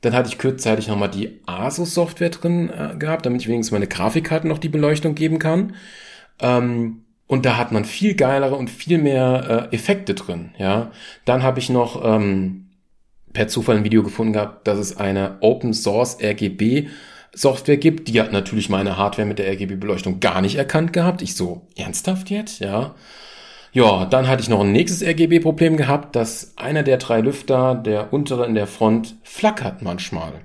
Dann hatte ich kurzzeitig nochmal die ASUS-Software drin äh, gehabt, damit ich wenigstens meine Grafikkarten noch die Beleuchtung geben kann. Ähm, Und da hat man viel geilere und viel mehr äh, Effekte drin. Ja, dann habe ich noch ähm, per Zufall ein Video gefunden gehabt, dass es eine Open Source RGB Software gibt. Die hat natürlich meine Hardware mit der RGB-Beleuchtung gar nicht erkannt gehabt. Ich so, ernsthaft jetzt? Ja. Ja, dann hatte ich noch ein nächstes RGB-Problem gehabt, dass einer der drei Lüfter, der untere in der Front, flackert manchmal.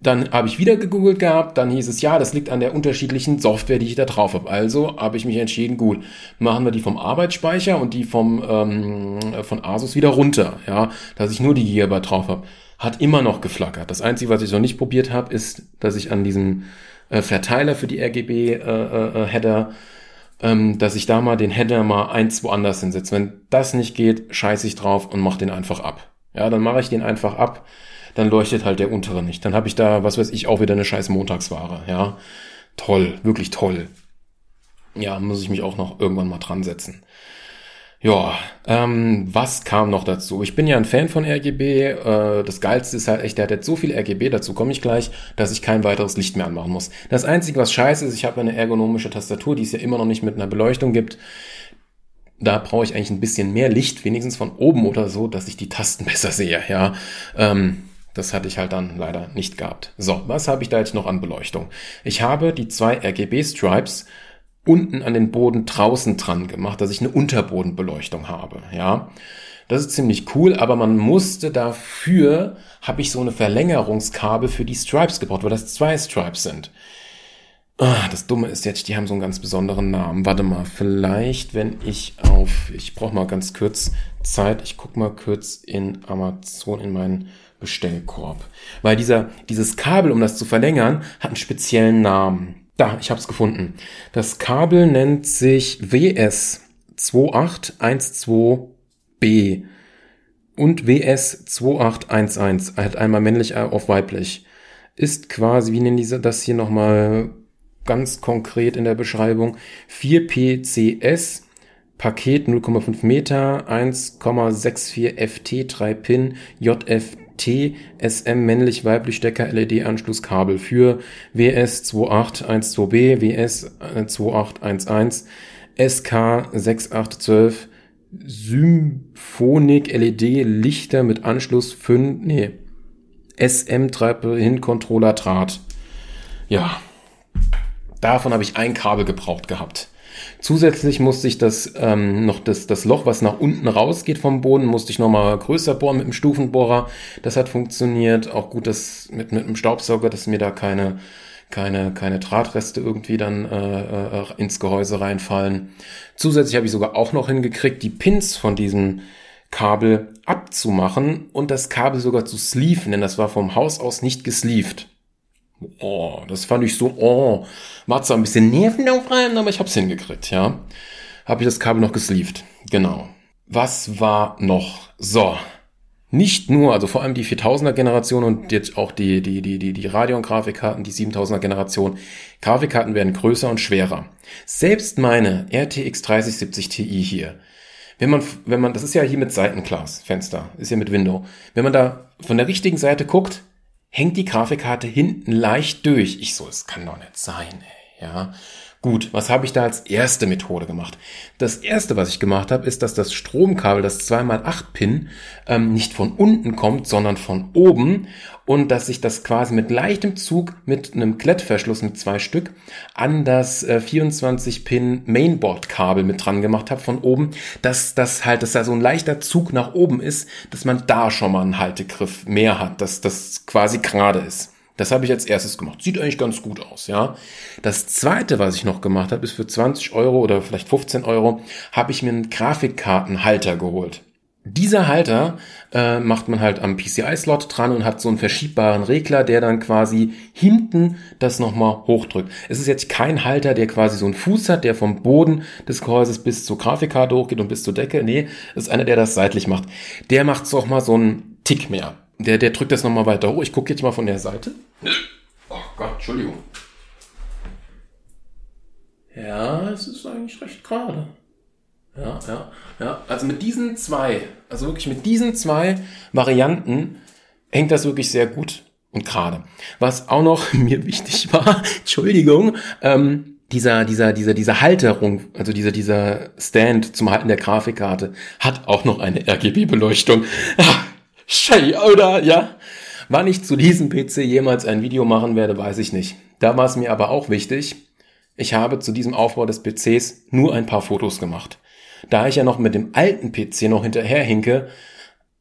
Dann habe ich wieder gegoogelt gehabt, dann hieß es, ja, das liegt an der unterschiedlichen Software, die ich da drauf habe. Also habe ich mich entschieden, gut, machen wir die vom Arbeitsspeicher und die vom ähm, von Asus wieder runter, ja, dass ich nur die Gigabyte drauf habe. Hat immer noch geflackert. Das Einzige, was ich noch nicht probiert habe, ist, dass ich an diesem äh, Verteiler für die RGB-Header, äh, äh, ähm, dass ich da mal den Header mal eins woanders hinsetze. Wenn das nicht geht, scheiße ich drauf und mache den einfach ab. Ja, dann mache ich den einfach ab dann leuchtet halt der untere nicht. Dann habe ich da, was weiß ich, auch wieder eine scheiß Montagsware. Ja, toll, wirklich toll. Ja, muss ich mich auch noch irgendwann mal dran setzen. Ja, ähm, was kam noch dazu? Ich bin ja ein Fan von RGB. Äh, das Geilste ist halt echt, der hat jetzt so viel RGB, dazu komme ich gleich, dass ich kein weiteres Licht mehr anmachen muss. Das Einzige, was scheiße ist, ich habe eine ergonomische Tastatur, die es ja immer noch nicht mit einer Beleuchtung gibt. Da brauche ich eigentlich ein bisschen mehr Licht, wenigstens von oben oder so, dass ich die Tasten besser sehe. Ja, ähm, das hatte ich halt dann leider nicht gehabt. So, was habe ich da jetzt noch an Beleuchtung? Ich habe die zwei RGB-Stripes unten an den Boden draußen dran gemacht, dass ich eine Unterbodenbeleuchtung habe. Ja, das ist ziemlich cool, aber man musste dafür, habe ich so eine Verlängerungskabel für die Stripes gebraucht, weil das zwei Stripes sind. Ah, das Dumme ist jetzt, die haben so einen ganz besonderen Namen. Warte mal, vielleicht, wenn ich auf, ich brauche mal ganz kurz Zeit, ich guck mal kurz in Amazon in meinen Bestellkorb. Weil dieser, dieses Kabel, um das zu verlängern, hat einen speziellen Namen. Da, ich habe es gefunden. Das Kabel nennt sich WS2812B und WS2811. Er hat einmal männlich auf weiblich. Ist quasi, wie nennen diese das hier nochmal ganz konkret in der Beschreibung? 4PCS Paket 0,5 Meter, 1,64 FT, 3 Pin, JF T SM männlich weiblich Stecker LED Anschlusskabel für WS 2812B, WS 2811, SK 6812 Symphonic LED Lichter mit Anschluss 5, nee, SM hin Controller Draht. Ja. Davon habe ich ein Kabel gebraucht gehabt. Zusätzlich musste ich das ähm, noch das, das Loch, was nach unten rausgeht vom Boden, musste ich nochmal größer bohren mit dem Stufenbohrer. Das hat funktioniert. Auch gut, dass mit, mit dem Staubsauger, dass mir da keine keine, keine Drahtreste irgendwie dann äh, äh, ins Gehäuse reinfallen. Zusätzlich habe ich sogar auch noch hingekriegt, die Pins von diesem Kabel abzumachen und das Kabel sogar zu sleeven, denn das war vom Haus aus nicht gesleeved. Oh, das fand ich so, oh, war zwar ein bisschen nervenaufreibend, aber ich hab's hingekriegt, ja. Habe ich das Kabel noch gesleeved. Genau. Was war noch? So. Nicht nur, also vor allem die 4000er Generation und jetzt auch die, die, die, die, die Radeon-Grafikkarten, die 7000er Generation. Grafikkarten werden größer und schwerer. Selbst meine RTX 3070 Ti hier, wenn man, wenn man, das ist ja hier mit Seitenglas, Fenster, ist ja mit Window. Wenn man da von der richtigen Seite guckt, hängt die Grafikkarte hinten leicht durch. Ich so, es kann doch nicht sein, ey. ja. Gut, was habe ich da als erste Methode gemacht? Das erste, was ich gemacht habe, ist, dass das Stromkabel, das 2x8-Pin, ähm, nicht von unten kommt, sondern von oben und dass ich das quasi mit leichtem Zug mit einem Klettverschluss mit zwei Stück an das äh, 24-Pin Mainboard-Kabel mit dran gemacht habe von oben, dass das halt, dass da so ein leichter Zug nach oben ist, dass man da schon mal einen Haltegriff mehr hat, dass das quasi gerade ist. Das habe ich als erstes gemacht. Sieht eigentlich ganz gut aus, ja. Das zweite, was ich noch gemacht habe, ist für 20 Euro oder vielleicht 15 Euro, habe ich mir einen Grafikkartenhalter geholt. Dieser Halter äh, macht man halt am PCI-Slot dran und hat so einen verschiebbaren Regler, der dann quasi hinten das nochmal hochdrückt. Es ist jetzt kein Halter, der quasi so einen Fuß hat, der vom Boden des Gehäuses bis zur Grafikkarte hochgeht und bis zur Decke. Nee, es ist einer, der das seitlich macht. Der macht es auch mal so einen Tick mehr. Der, der drückt das nochmal weiter hoch. Ich gucke jetzt mal von der Seite. Oh Gott, Entschuldigung. Ja, es ist eigentlich recht gerade. Ja, ja, ja. Also mit diesen zwei, also wirklich mit diesen zwei Varianten hängt das wirklich sehr gut und gerade. Was auch noch mir wichtig war, Entschuldigung, ähm, dieser, dieser, dieser, dieser Halterung, also dieser, dieser Stand zum Halten der Grafikkarte hat auch noch eine RGB-Beleuchtung. Schei, oder? Ja. Wann ich zu diesem PC jemals ein Video machen werde, weiß ich nicht. Da war es mir aber auch wichtig. Ich habe zu diesem Aufbau des PCs nur ein paar Fotos gemacht. Da ich ja noch mit dem alten PC noch hinterherhinke,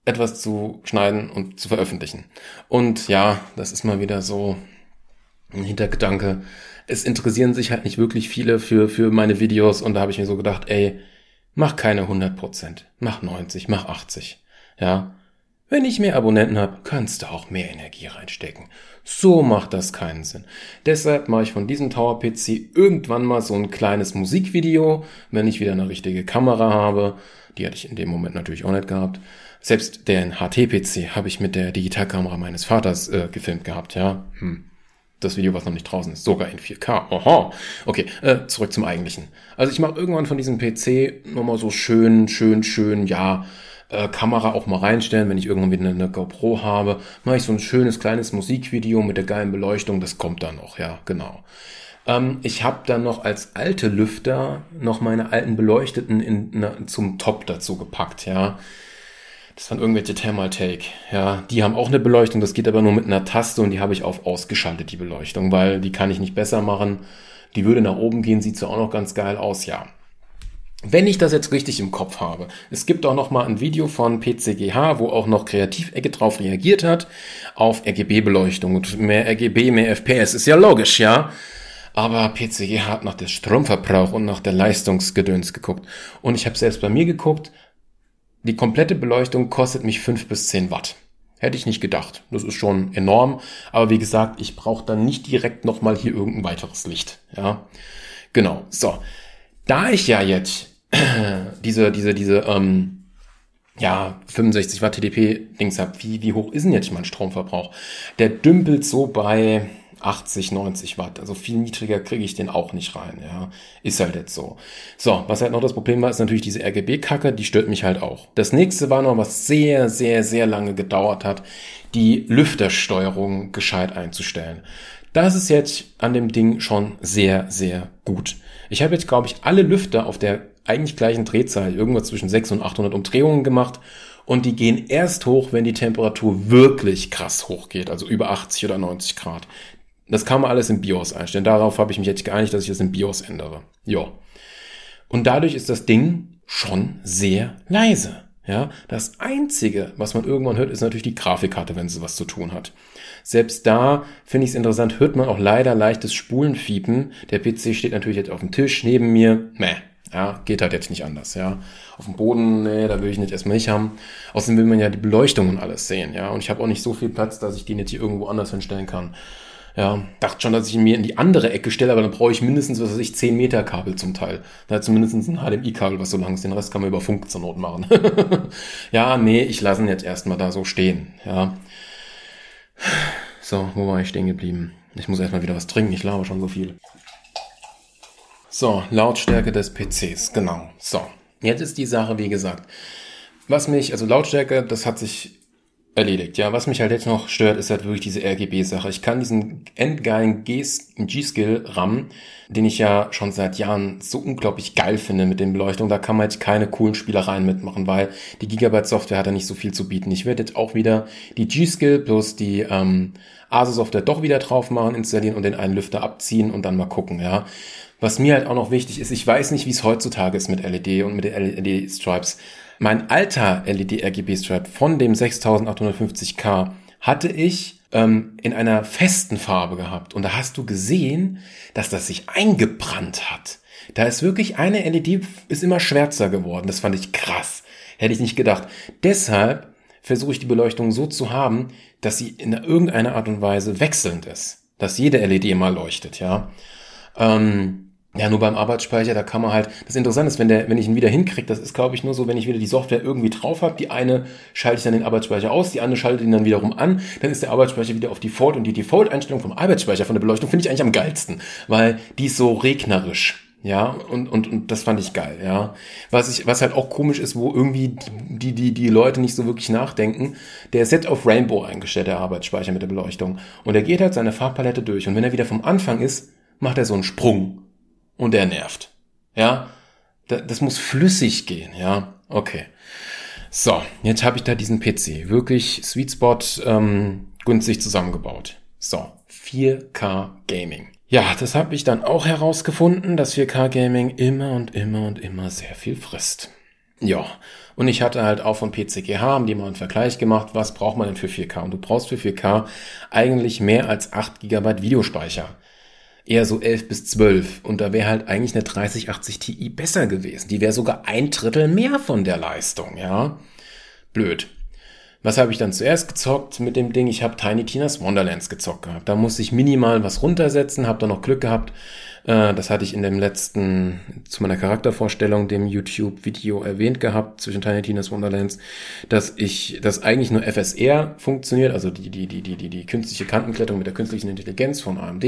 etwas zu schneiden und zu veröffentlichen. Und ja, das ist mal wieder so ein Hintergedanke. Es interessieren sich halt nicht wirklich viele für, für meine Videos und da habe ich mir so gedacht, ey, mach keine 100%, mach 90, mach 80. Ja, wenn ich mehr Abonnenten habe, kannst du auch mehr Energie reinstecken. So macht das keinen Sinn. Deshalb mache ich von diesem Tower PC irgendwann mal so ein kleines Musikvideo, wenn ich wieder eine richtige Kamera habe. Die hatte ich in dem Moment natürlich auch nicht gehabt. Selbst den HT-PC habe ich mit der Digitalkamera meines Vaters äh, gefilmt gehabt, ja. Hm. Das Video, was noch nicht draußen ist, sogar in 4K. Oha. Okay, äh, zurück zum Eigentlichen. Also ich mache irgendwann von diesem PC nochmal so schön, schön, schön, ja, äh, Kamera auch mal reinstellen, wenn ich irgendwann wieder eine GoPro habe, mache ich so ein schönes kleines Musikvideo mit der geilen Beleuchtung, das kommt dann noch, ja, genau. Ähm, ich habe dann noch als alte Lüfter noch meine alten Beleuchteten in, na, zum Top dazu gepackt, ja. Das waren irgendwelche Thermaltake. Ja, die haben auch eine Beleuchtung, das geht aber nur mit einer Taste und die habe ich auf ausgeschaltet, die Beleuchtung, weil die kann ich nicht besser machen. Die würde nach oben gehen, sieht so auch noch ganz geil aus, ja. Wenn ich das jetzt richtig im Kopf habe, es gibt auch noch mal ein Video von PCGH, wo auch noch Kreativecke drauf reagiert hat, auf RGB-Beleuchtung und mehr RGB, mehr FPS, ist ja logisch, ja. Aber PCGH hat nach der Stromverbrauch und nach der Leistungsgedöns geguckt. Und ich habe selbst bei mir geguckt, die komplette Beleuchtung kostet mich fünf bis zehn Watt. Hätte ich nicht gedacht. Das ist schon enorm. Aber wie gesagt, ich brauche dann nicht direkt nochmal hier irgendein weiteres Licht. Ja, genau. So, da ich ja jetzt diese, diese, diese, ähm, ja, 65 Watt TDP-Dings hab, wie, wie hoch ist denn jetzt mein Stromverbrauch? Der dümpelt so bei 80, 90 Watt. Also viel niedriger kriege ich den auch nicht rein, ja. Ist halt jetzt so. So, was halt noch das Problem war, ist natürlich diese RGB-Kacke, die stört mich halt auch. Das nächste war noch, was sehr, sehr, sehr lange gedauert hat, die Lüftersteuerung gescheit einzustellen. Das ist jetzt an dem Ding schon sehr, sehr gut. Ich habe jetzt, glaube ich, alle Lüfter auf der eigentlich gleichen Drehzahl, irgendwas zwischen 600 und 800 Umdrehungen gemacht und die gehen erst hoch, wenn die Temperatur wirklich krass hoch geht, also über 80 oder 90 Grad. Das kann man alles im BIOS einstellen. Darauf habe ich mich jetzt geeinigt, dass ich das im BIOS ändere. Ja. Und dadurch ist das Ding schon sehr leise. Ja, das einzige, was man irgendwann hört, ist natürlich die Grafikkarte, wenn sie was zu tun hat. Selbst da finde ich es interessant, hört man auch leider leichtes Spulenfiepen. Der PC steht natürlich jetzt auf dem Tisch neben mir. Meh. Ja, geht halt jetzt nicht anders, ja. Auf dem Boden, nee, da will ich nicht erstmal nicht haben. Außerdem will man ja die Beleuchtung und alles sehen, ja. Und ich habe auch nicht so viel Platz, dass ich den jetzt hier irgendwo anders hinstellen kann. Ja, dachte schon, dass ich ihn mir in die andere Ecke stelle, aber dann brauche ich mindestens, was weiß ich, 10 Meter Kabel zum Teil. Da hat zumindest ein HDMI-Kabel, was so lang ist. Den Rest kann man über Funk zur Not machen. ja, nee, ich lasse ihn jetzt erstmal da so stehen. Ja. So, wo war ich stehen geblieben? Ich muss erstmal wieder was trinken, ich laber schon so viel. So, Lautstärke des PCs, genau. So, jetzt ist die Sache, wie gesagt. Was mich, also Lautstärke, das hat sich erledigt. Ja, was mich halt jetzt noch stört, ist halt wirklich diese RGB-Sache. Ich kann diesen endgeilen G-Skill RAM, den ich ja schon seit Jahren so unglaublich geil finde mit den Beleuchtungen, da kann man jetzt keine coolen Spielereien mitmachen, weil die Gigabyte Software hat da nicht so viel zu bieten. Ich werde jetzt auch wieder die G-Skill plus die ähm, ASUS Software doch wieder drauf machen, installieren und den einen Lüfter abziehen und dann mal gucken, ja. Was mir halt auch noch wichtig ist, ich weiß nicht, wie es heutzutage ist mit LED und mit den LED-Stripes. Mein alter LED-RGB-Stripe von dem 6850K hatte ich ähm, in einer festen Farbe gehabt. Und da hast du gesehen, dass das sich eingebrannt hat. Da ist wirklich eine LED ist immer schwärzer geworden. Das fand ich krass. Hätte ich nicht gedacht. Deshalb versuche ich die Beleuchtung so zu haben, dass sie in irgendeiner Art und Weise wechselnd ist. Dass jede LED mal leuchtet, ja. Ähm, ja, nur beim Arbeitsspeicher, da kann man halt, das Interessante ist, wenn, der, wenn ich ihn wieder hinkriege, das ist, glaube ich, nur so, wenn ich wieder die Software irgendwie drauf habe, die eine schalte ich dann den Arbeitsspeicher aus, die andere schalte ihn dann wiederum an, dann ist der Arbeitsspeicher wieder auf Default und die Default-Einstellung vom Arbeitsspeicher, von der Beleuchtung, finde ich eigentlich am geilsten, weil die ist so regnerisch. Ja, und, und, und das fand ich geil, ja. Was ich, was halt auch komisch ist, wo irgendwie die, die, die Leute nicht so wirklich nachdenken, der Set of Rainbow eingestellt, der Arbeitsspeicher mit der Beleuchtung. Und er geht halt seine Farbpalette durch. Und wenn er wieder vom Anfang ist, macht er so einen Sprung und der nervt. Ja, das muss flüssig gehen, ja. Okay. So, jetzt habe ich da diesen PC. Wirklich Sweet Spot ähm, günstig zusammengebaut. So, 4K Gaming. Ja, das habe ich dann auch herausgefunden, dass 4K Gaming immer und immer und immer sehr viel frisst. Ja, und ich hatte halt auch von PCGH, haben die mal einen Vergleich gemacht, was braucht man denn für 4K? Und du brauchst für 4K eigentlich mehr als 8 GB Videospeicher eher so 11 bis 12. Und da wäre halt eigentlich eine 3080 Ti besser gewesen. Die wäre sogar ein Drittel mehr von der Leistung, ja. Blöd. Was habe ich dann zuerst gezockt mit dem Ding? Ich habe Tiny Tina's Wonderlands gezockt gehabt. Da musste ich minimal was runtersetzen, habe da noch Glück gehabt, äh, das hatte ich in dem letzten, zu meiner Charaktervorstellung, dem YouTube-Video erwähnt gehabt, zwischen Tiny Tina's Wonderlands, dass ich, dass eigentlich nur FSR funktioniert, also die, die, die, die, die, die künstliche Kantenkletterung mit der künstlichen Intelligenz von AMD,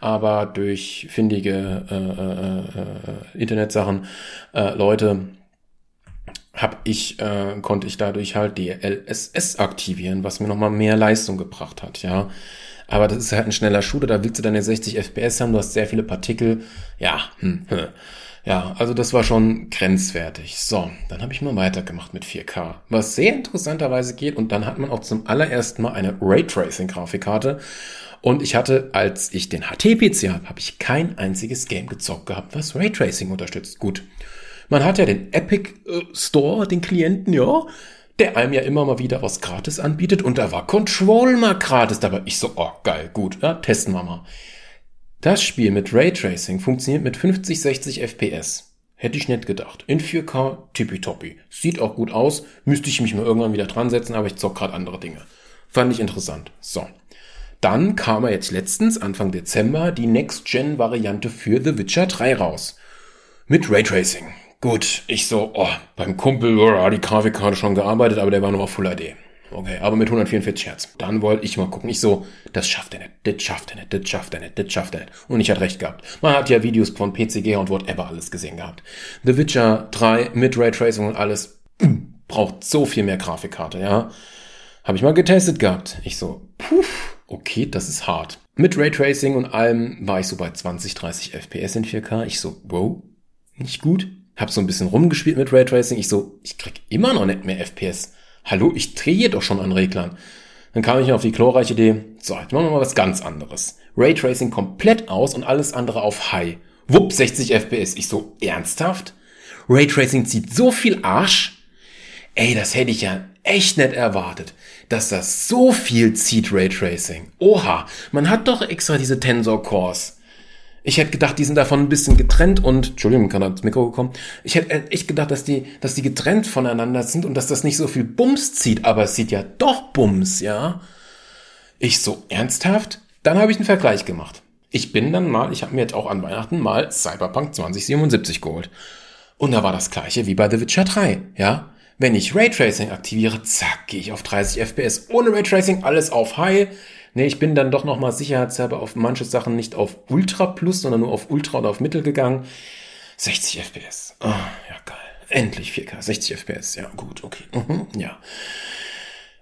aber durch findige äh, äh, äh, Internetsachen, äh, Leute, hab ich, äh, konnte ich dadurch halt DLSS aktivieren, was mir nochmal mehr Leistung gebracht hat, ja. Aber das ist halt ein schneller Shooter, da willst du deine 60 FPS haben, du hast sehr viele Partikel. Ja, hm, hm. Ja, also das war schon grenzwertig. So, dann habe ich mal weitergemacht mit 4K, was sehr interessanterweise geht. Und dann hat man auch zum allerersten Mal eine Raytracing-Grafikkarte. Und ich hatte, als ich den HT-PC habe, habe ich kein einziges Game gezockt gehabt, was Raytracing unterstützt. Gut, man hat ja den Epic äh, Store, den Klienten, ja der einem ja immer mal wieder was gratis anbietet und da war Control mal gratis dabei. Ich so, oh geil, gut, ja, testen wir mal. Das Spiel mit Raytracing funktioniert mit 50, 60 FPS. Hätte ich nicht gedacht. In 4K tippitoppi. Sieht auch gut aus. Müsste ich mich mal irgendwann wieder dran setzen, aber ich zock gerade andere Dinge. Fand ich interessant. So. Dann kam er jetzt letztens, Anfang Dezember, die Next-Gen-Variante für The Witcher 3 raus. Mit Raytracing. Gut, ich so, oh, beim Kumpel, oh, die Grafikkarte schon gearbeitet, aber der war nur auf Full HD. Okay, aber mit 144 Hertz. Dann wollte ich mal gucken. Ich so, das schafft er nicht, das schafft er nicht, das schafft er nicht, das schafft er nicht. Und ich hatte recht gehabt. Man hat ja Videos von PCG und whatever alles gesehen gehabt. The Witcher 3 mit Raytracing und alles braucht so viel mehr Grafikkarte, ja. Habe ich mal getestet gehabt. Ich so, puh, okay, das ist hart. Mit Raytracing und allem war ich so bei 20, 30 FPS in 4K. Ich so, wow, nicht gut. Hab so ein bisschen rumgespielt mit Raytracing. Ich so, ich krieg immer noch nicht mehr FPS. Hallo, ich drehe doch schon an Reglern. Dann kam ich auf die glorreiche Idee, so, jetzt machen wir mal was ganz anderes. Raytracing komplett aus und alles andere auf High. Wupp, 60 FPS. Ich so, ernsthaft? Raytracing zieht so viel Arsch? Ey, das hätte ich ja echt nicht erwartet, dass das so viel zieht, Raytracing. Oha, man hat doch extra diese Tensor Cores. Ich hätte gedacht, die sind davon ein bisschen getrennt und, Entschuldigung, kann ans Mikro gekommen. Ich hätte echt gedacht, dass die, dass die getrennt voneinander sind und dass das nicht so viel Bums zieht, aber es sieht ja doch Bums, ja. Ich so, ernsthaft? Dann habe ich einen Vergleich gemacht. Ich bin dann mal, ich habe mir jetzt auch an Weihnachten mal Cyberpunk 2077 geholt. Und da war das gleiche wie bei The Witcher 3, ja. Wenn ich Raytracing aktiviere, zack, gehe ich auf 30 FPS. Ohne Raytracing alles auf High. Nee, ich bin dann doch nochmal sicherheitshalber auf manche Sachen nicht auf Ultra Plus, sondern nur auf Ultra oder auf Mittel gegangen. 60 FPS. Oh, ja, geil. Endlich 4K. 60 FPS. Ja, gut, okay. Mhm, ja.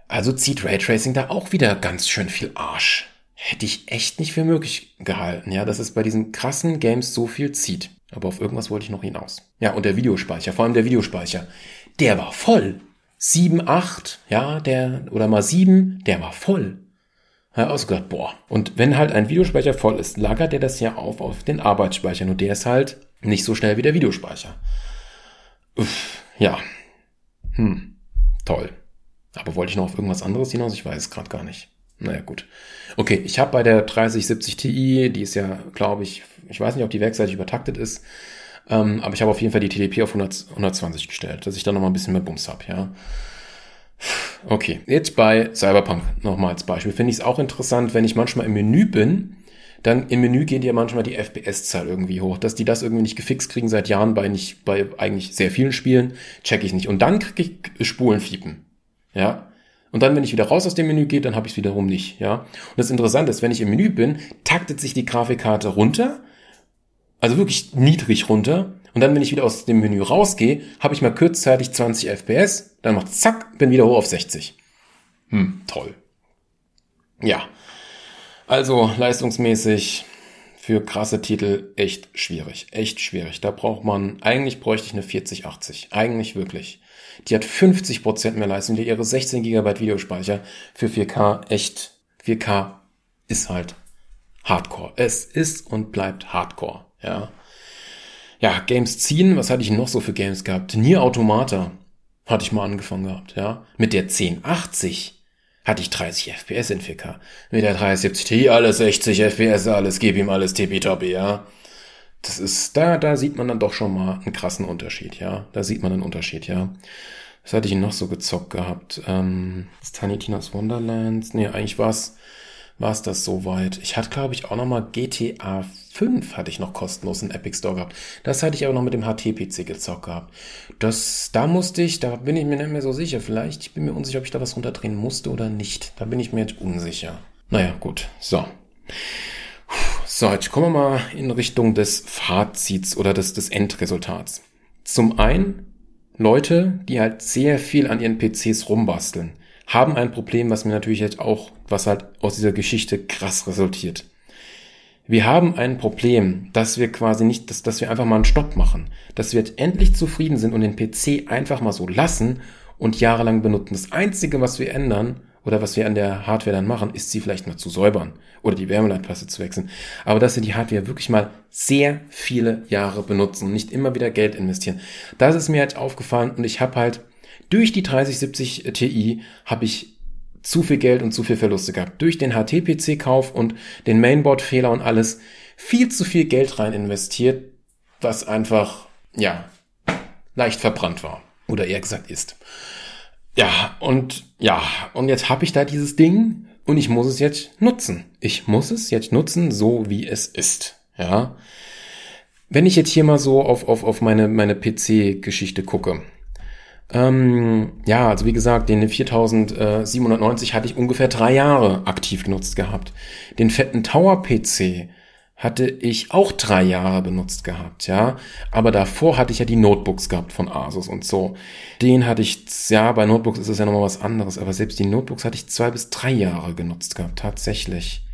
Also zieht Raytracing da auch wieder ganz schön viel Arsch. Hätte ich echt nicht für möglich gehalten, ja, dass es bei diesen krassen Games so viel zieht. Aber auf irgendwas wollte ich noch hinaus. Ja, und der Videospeicher, vor allem der Videospeicher, der war voll. 7, 8, ja, der, oder mal 7, der war voll. Ausgedacht, boah. Und wenn halt ein Videospeicher voll ist, lagert er das ja auf auf den Arbeitsspeicher. Nur der ist halt nicht so schnell wie der Videospeicher. Uff, ja. Hm, toll. Aber wollte ich noch auf irgendwas anderes hinaus? Ich weiß es gerade gar nicht. Naja, gut. Okay, ich habe bei der 3070 Ti, die ist ja, glaube ich, ich weiß nicht, ob die werkseitig übertaktet ist, ähm, aber ich habe auf jeden Fall die TDP auf 100, 120 gestellt, dass ich da noch mal ein bisschen mehr Bums habe, ja. Okay, jetzt bei Cyberpunk nochmal als Beispiel. Finde ich es auch interessant, wenn ich manchmal im Menü bin, dann im Menü geht ja manchmal die FPS-Zahl irgendwie hoch. Dass die das irgendwie nicht gefixt kriegen seit Jahren bei nicht, bei eigentlich sehr vielen Spielen, check ich nicht. Und dann kriege ich Spulenfiepen. Ja. Und dann, wenn ich wieder raus aus dem Menü gehe, dann habe ich es wiederum nicht. Ja. Und das Interessante ist, wenn ich im Menü bin, taktet sich die Grafikkarte runter, also wirklich niedrig runter, und dann, wenn ich wieder aus dem Menü rausgehe, habe ich mal kurzzeitig 20 FPS, dann macht zack, bin wieder hoch auf 60. Hm, toll. Ja. Also leistungsmäßig für krasse Titel echt schwierig. Echt schwierig. Da braucht man, eigentlich bräuchte ich eine 4080. Eigentlich wirklich. Die hat 50% mehr Leistung, die ihre 16 GB Videospeicher für 4K echt, 4K ist halt Hardcore. Es ist und bleibt Hardcore, ja. Ja, Games ziehen, was hatte ich noch so für Games gehabt? Nier Automata hatte ich mal angefangen gehabt, ja. Mit der 1080 hatte ich 30 FPS in 4K. Mit der 370 Ti alles 60 FPS, alles, gib ihm alles tippitoppi, ja. Das ist, da, da sieht man dann doch schon mal einen krassen Unterschied, ja. Da sieht man einen Unterschied, ja. Was hatte ich noch so gezockt gehabt? Ähm, das Tiny Tina's Wonderlands? Nee, eigentlich war's war es das soweit. Ich hatte, glaube ich, auch noch mal GTA 5 hatte ich noch kostenlos in Epic Store gehabt. Das hatte ich aber noch mit dem HT-PC gezockt gehabt. Das, da musste ich, da bin ich mir nicht mehr so sicher. Vielleicht, ich bin mir unsicher, ob ich da was runterdrehen musste oder nicht. Da bin ich mir jetzt unsicher. Naja, gut. So. So, jetzt kommen wir mal in Richtung des Fazits oder des, des Endresultats. Zum einen Leute, die halt sehr viel an ihren PCs rumbasteln haben ein Problem, was mir natürlich jetzt auch, was halt aus dieser Geschichte krass resultiert. Wir haben ein Problem, dass wir quasi nicht, dass, dass wir einfach mal einen Stopp machen, dass wir jetzt endlich zufrieden sind und den PC einfach mal so lassen und jahrelang benutzen. Das Einzige, was wir ändern oder was wir an der Hardware dann machen, ist sie vielleicht mal zu säubern oder die Wärmeleitpaste zu wechseln. Aber dass wir die Hardware wirklich mal sehr viele Jahre benutzen und nicht immer wieder Geld investieren. Das ist mir halt aufgefallen und ich habe halt durch die 3070 Ti habe ich zu viel Geld und zu viel Verluste gehabt. Durch den HT-PC-Kauf und den Mainboard-Fehler und alles viel zu viel Geld rein investiert, was einfach, ja, leicht verbrannt war. Oder eher gesagt ist. Ja, und ja, und jetzt habe ich da dieses Ding und ich muss es jetzt nutzen. Ich muss es jetzt nutzen, so wie es ist. Ja. Wenn ich jetzt hier mal so auf, auf, auf meine, meine PC-Geschichte gucke, ähm, ja, also wie gesagt, den 4790 hatte ich ungefähr drei Jahre aktiv genutzt gehabt. Den fetten Tower PC hatte ich auch drei Jahre benutzt gehabt, ja. Aber davor hatte ich ja die Notebooks gehabt von Asus und so. Den hatte ich, ja, bei Notebooks ist es ja nochmal was anderes, aber selbst die Notebooks hatte ich zwei bis drei Jahre genutzt gehabt, tatsächlich.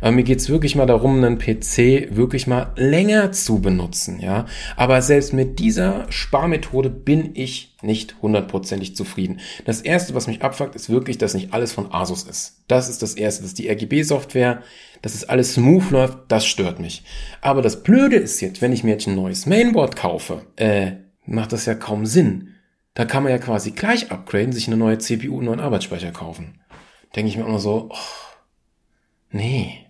Aber mir geht's wirklich mal darum, einen PC wirklich mal länger zu benutzen, ja. Aber selbst mit dieser Sparmethode bin ich nicht hundertprozentig zufrieden. Das erste, was mich abfuckt, ist wirklich, dass nicht alles von Asus ist. Das ist das erste. Das ist die RGB-Software. Dass es alles smooth läuft, das stört mich. Aber das Blöde ist jetzt, wenn ich mir jetzt ein neues Mainboard kaufe, äh, macht das ja kaum Sinn. Da kann man ja quasi gleich upgraden, sich eine neue CPU und einen neuen Arbeitsspeicher kaufen. Denke ich mir immer so, oh, nee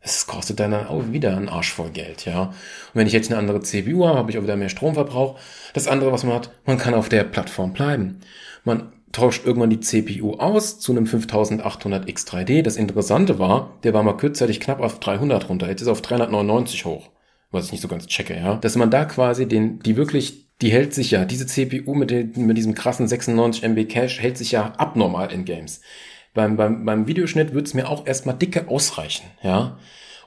es kostet dann auch wieder einen Arsch voll Geld, ja. Und wenn ich jetzt eine andere CPU habe, habe ich auch wieder mehr Stromverbrauch. Das andere, was man hat, man kann auf der Plattform bleiben. Man tauscht irgendwann die CPU aus zu einem 5800 X3D. Das Interessante war, der war mal kurzzeitig knapp auf 300 runter. Jetzt ist er auf 399 hoch. Was ich nicht so ganz checke, ja. Dass man da quasi den, die wirklich, die hält sich ja, diese CPU mit, den, mit diesem krassen 96 MB Cache hält sich ja abnormal in Games. Beim, beim, beim Videoschnitt würde es mir auch erstmal dicke ausreichen, ja.